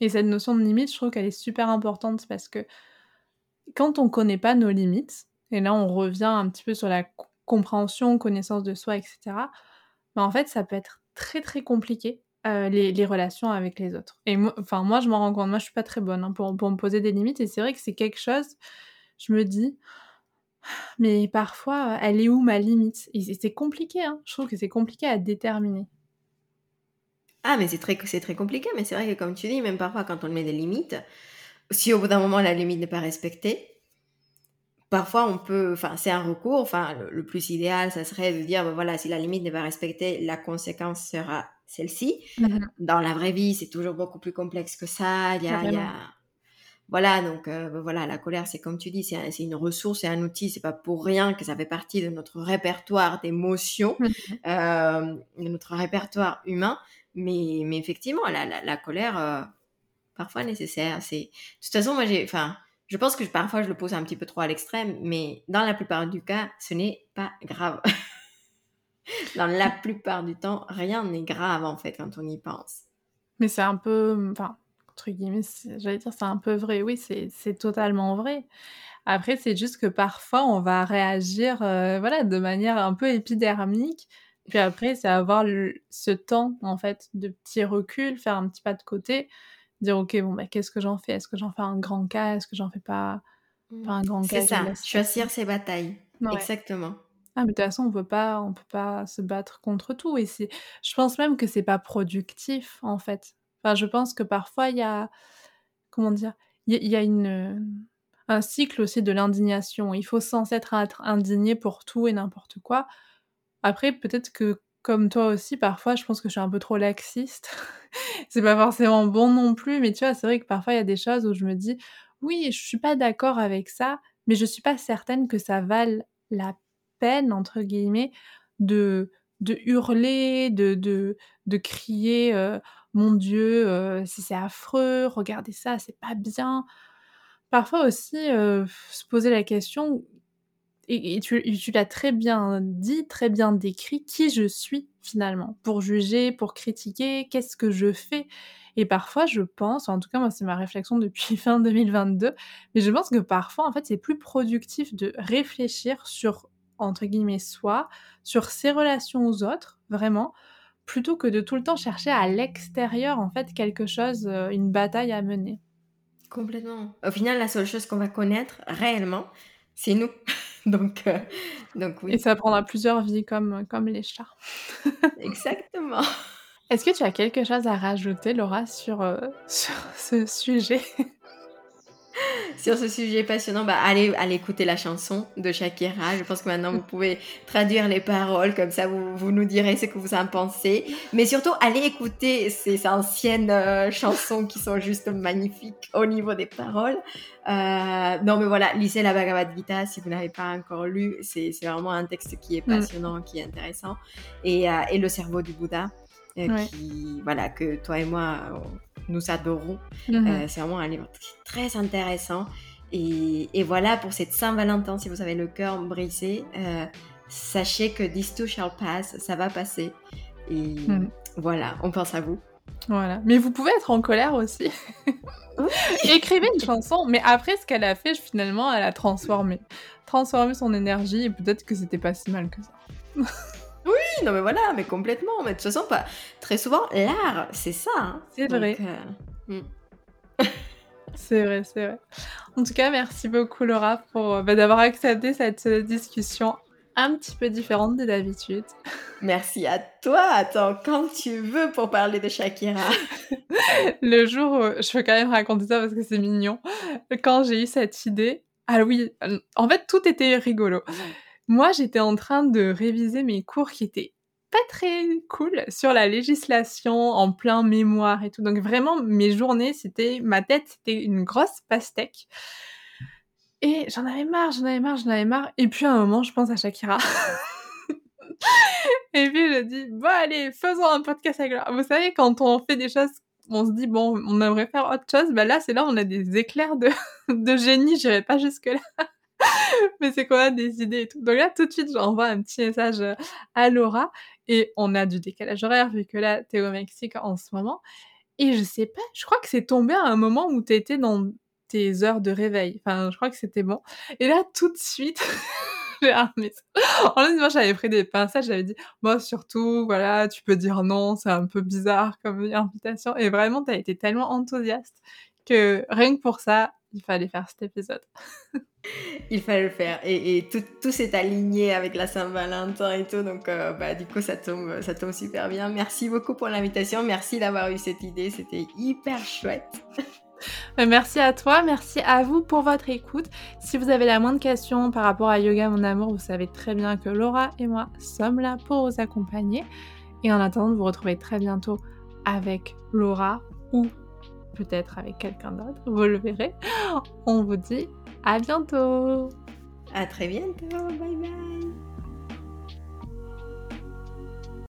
Et cette notion de limite, je trouve qu'elle est super importante parce que quand on connaît pas nos limites, et là on revient un petit peu sur la compréhension, connaissance de soi, etc., bah en fait ça peut être très très compliqué euh, les, relations avec les autres. Et moi, moi je m'en rends compte, moi je suis pas très bonne hein, pour, pour me poser des limites et c'est vrai que c'est quelque chose, je me dis, mais parfois elle est où ma limite? Et c'est compliqué, hein. je trouve que c'est compliqué à déterminer. Ah, mais c'est très, c'est très compliqué, mais c'est vrai que comme tu dis, même parfois quand on met des limites, si au bout d'un moment la limite n'est pas respectée, parfois on peut, enfin c'est un recours, enfin le, plus idéal, ça serait de dire, ben voilà, si la limite n'est pas respectée, la conséquence sera celle-ci. Mmh Dans la vraie vie, c'est toujours beaucoup plus complexe que ça. Il y a, voilà, donc euh, voilà, la colère, c'est comme tu dis, c'est une ressource, c'est un outil, c'est pas pour rien que ça fait partie de notre répertoire d'émotions, mmh euh, de notre répertoire humain. Mais, effectivement, la, colère, euh, parfois nécessaire. C'est de toute façon, moi, enfin, je pense que parfois je le pose un petit peu trop à l'extrême, mais dans la plupart du cas, ce n'est pas grave. dans la plupart du temps, rien n'est grave en fait quand on y pense. Mais c'est un peu, enfin, entre guillemets, j'allais dire c'est un peu vrai. Oui, c'est totalement vrai. Après, c'est juste que parfois, on va réagir euh, voilà, de manière un peu épidermique. Puis après, c'est avoir ce temps, en fait, de petit recul, faire un petit pas de côté, dire, OK, bon, bah, qu'est-ce que j'en fais? Est-ce que j'en fais un grand cas? Est-ce que j'en fais pas, pas un grand cas C'est ça, choisir ses batailles. Exactement. Ah, mais de toute façon, on peut pas, on peut pas se battre contre tout. Et je pense même que c'est pas productif, en fait je pense que parfois, il y a. Comment dire Il y, a une, un cycle aussi de l'indignation. Il faut sans être, être indigné pour tout et n'importe quoi. Après, peut-être que, comme toi aussi, parfois, je pense que je suis un peu trop laxiste. c'est pas forcément bon non plus, mais tu vois, c'est vrai que parfois, il y a des choses où je me dis, oui, je suis pas d'accord avec ça, mais je suis pas certaine que ça vale la peine, entre guillemets, de, de hurler, de, de, de crier euh, mon Dieu, si c'est affreux, regardez ça, c'est pas bien. Parfois aussi, se poser la question, et, tu, l'as très bien dit, très bien décrit, qui je suis finalement, pour juger, pour critiquer, qu'est-ce que je fais. Et parfois, je pense, en tout cas, moi, c'est ma réflexion depuis fin 2022, mais je pense que parfois, en fait, c'est plus productif de réfléchir sur, entre guillemets, soi, sur ses relations aux autres, vraiment, plutôt que de tout le temps chercher à l'extérieur, en fait, quelque chose, euh, une bataille à mener. Complètement. Au final, la seule chose qu'on va connaître réellement, c'est nous. donc, euh, donc oui. Et ça prendra plusieurs vies comme, comme les chats. Exactement. Est-ce que tu as quelque chose à rajouter, Laura, sur, euh, sur ce sujet? sur ce sujet passionnant, bah, allez, allez écouter la chanson de Shakira. Je pense que maintenant vous pouvez traduire les paroles, comme ça vous, vous nous direz ce que vous en pensez. Mais surtout, allez écouter ces anciennes euh, chansons qui sont juste magnifiques au niveau des paroles. Euh, non, mais voilà, lisez la Bhagavad Gita si vous n'avez pas encore lu. C'est vraiment un texte qui est mm. passionnant, qui est intéressant. Et, euh, et le cerveau du Bouddha. qui, voilà, que toi et moi, nous adorons. Mhm. Euh, c'est vraiment un livre très intéressant. Et, et voilà, pour cette Saint-Valentin, si vous avez le cœur brisé, euh, sachez que this too shall pass, ça va passer. Et mhm. voilà, on pense à vous. Voilà. Mais vous pouvez être en colère aussi. Écrivez une chanson, mais après ce qu'elle a fait, finalement, elle a transformé. Transformé son énergie et peut-être que c'était pas si mal que ça. Oui, non mais voilà, mais complètement. Mais de toute façon, pas... très souvent, l'art, c'est ça. Hein. C'est vrai. Euh, hmm. c'est vrai, c'est vrai. En tout cas, merci beaucoup Laura pour euh, bah, d'avoir accepté cette euh, discussion un petit peu différente de d'habitude. Merci à toi. Attends, quand tu veux pour parler de Shakira. Le jour où je peux quand même raconter ça parce que c'est mignon. Quand j'ai eu cette idée, ah oui, en fait tout était rigolo. Moi, j'étais en train de réviser mes cours qui étaient pas très cool sur la législation en plein mémoire et tout. Donc vraiment, mes journées, c'était ma tête, c'était une grosse pastèque. Et j'en avais marre, j'en avais marre, j'en avais marre. Et puis à un moment, je pense à Shakira. et puis je dis, bon allez, faisons un podcast avec Vous savez, quand on fait des choses, on se dit, bon, on aimerait faire autre chose. Bah là, c'est là, on a des éclairs de, de génie, j'irai pas jusque-là. mais c'est qu'on a des idées et tout. Donc là, tout de suite, j'envoie un petit message euh, à Laura et on a du décalage horaire vu que là, t'es au Mexique en ce moment. Et je sais pas, je crois que c'est tombé à un moment où t'étais dans tes heures de réveil. Enfin, je crois que c'était bon. Et là, tout de suite, j'ai un message. En moi, j'avais pris des pincettes, j'avais dit, moi, surtout, voilà, tu peux dire non, c'est un peu bizarre comme invitation. Et vraiment, t'as été tellement enthousiaste que rien que pour ça, il fallait faire cet épisode. il fallait le faire. Et, tout, s'est aligné avec la Saint-Valentin et tout. Donc, euh, bah, du coup, ça tombe, ça tombe super bien. Merci beaucoup pour l'invitation. Merci d'avoir eu cette idée. C'était hyper chouette. Bah, merci à toi, merci à vous pour votre écoute. Si vous avez la moindre question par rapport à Yoga Mon Amour, vous savez très bien que Laura et moi sommes là pour vous accompagner. Et en attendant de vous retrouver très bientôt avec Laura ou peut-être avec quelqu'un d'autre, vous le verrez. On vous dit à bientôt. À très bientôt, bye bye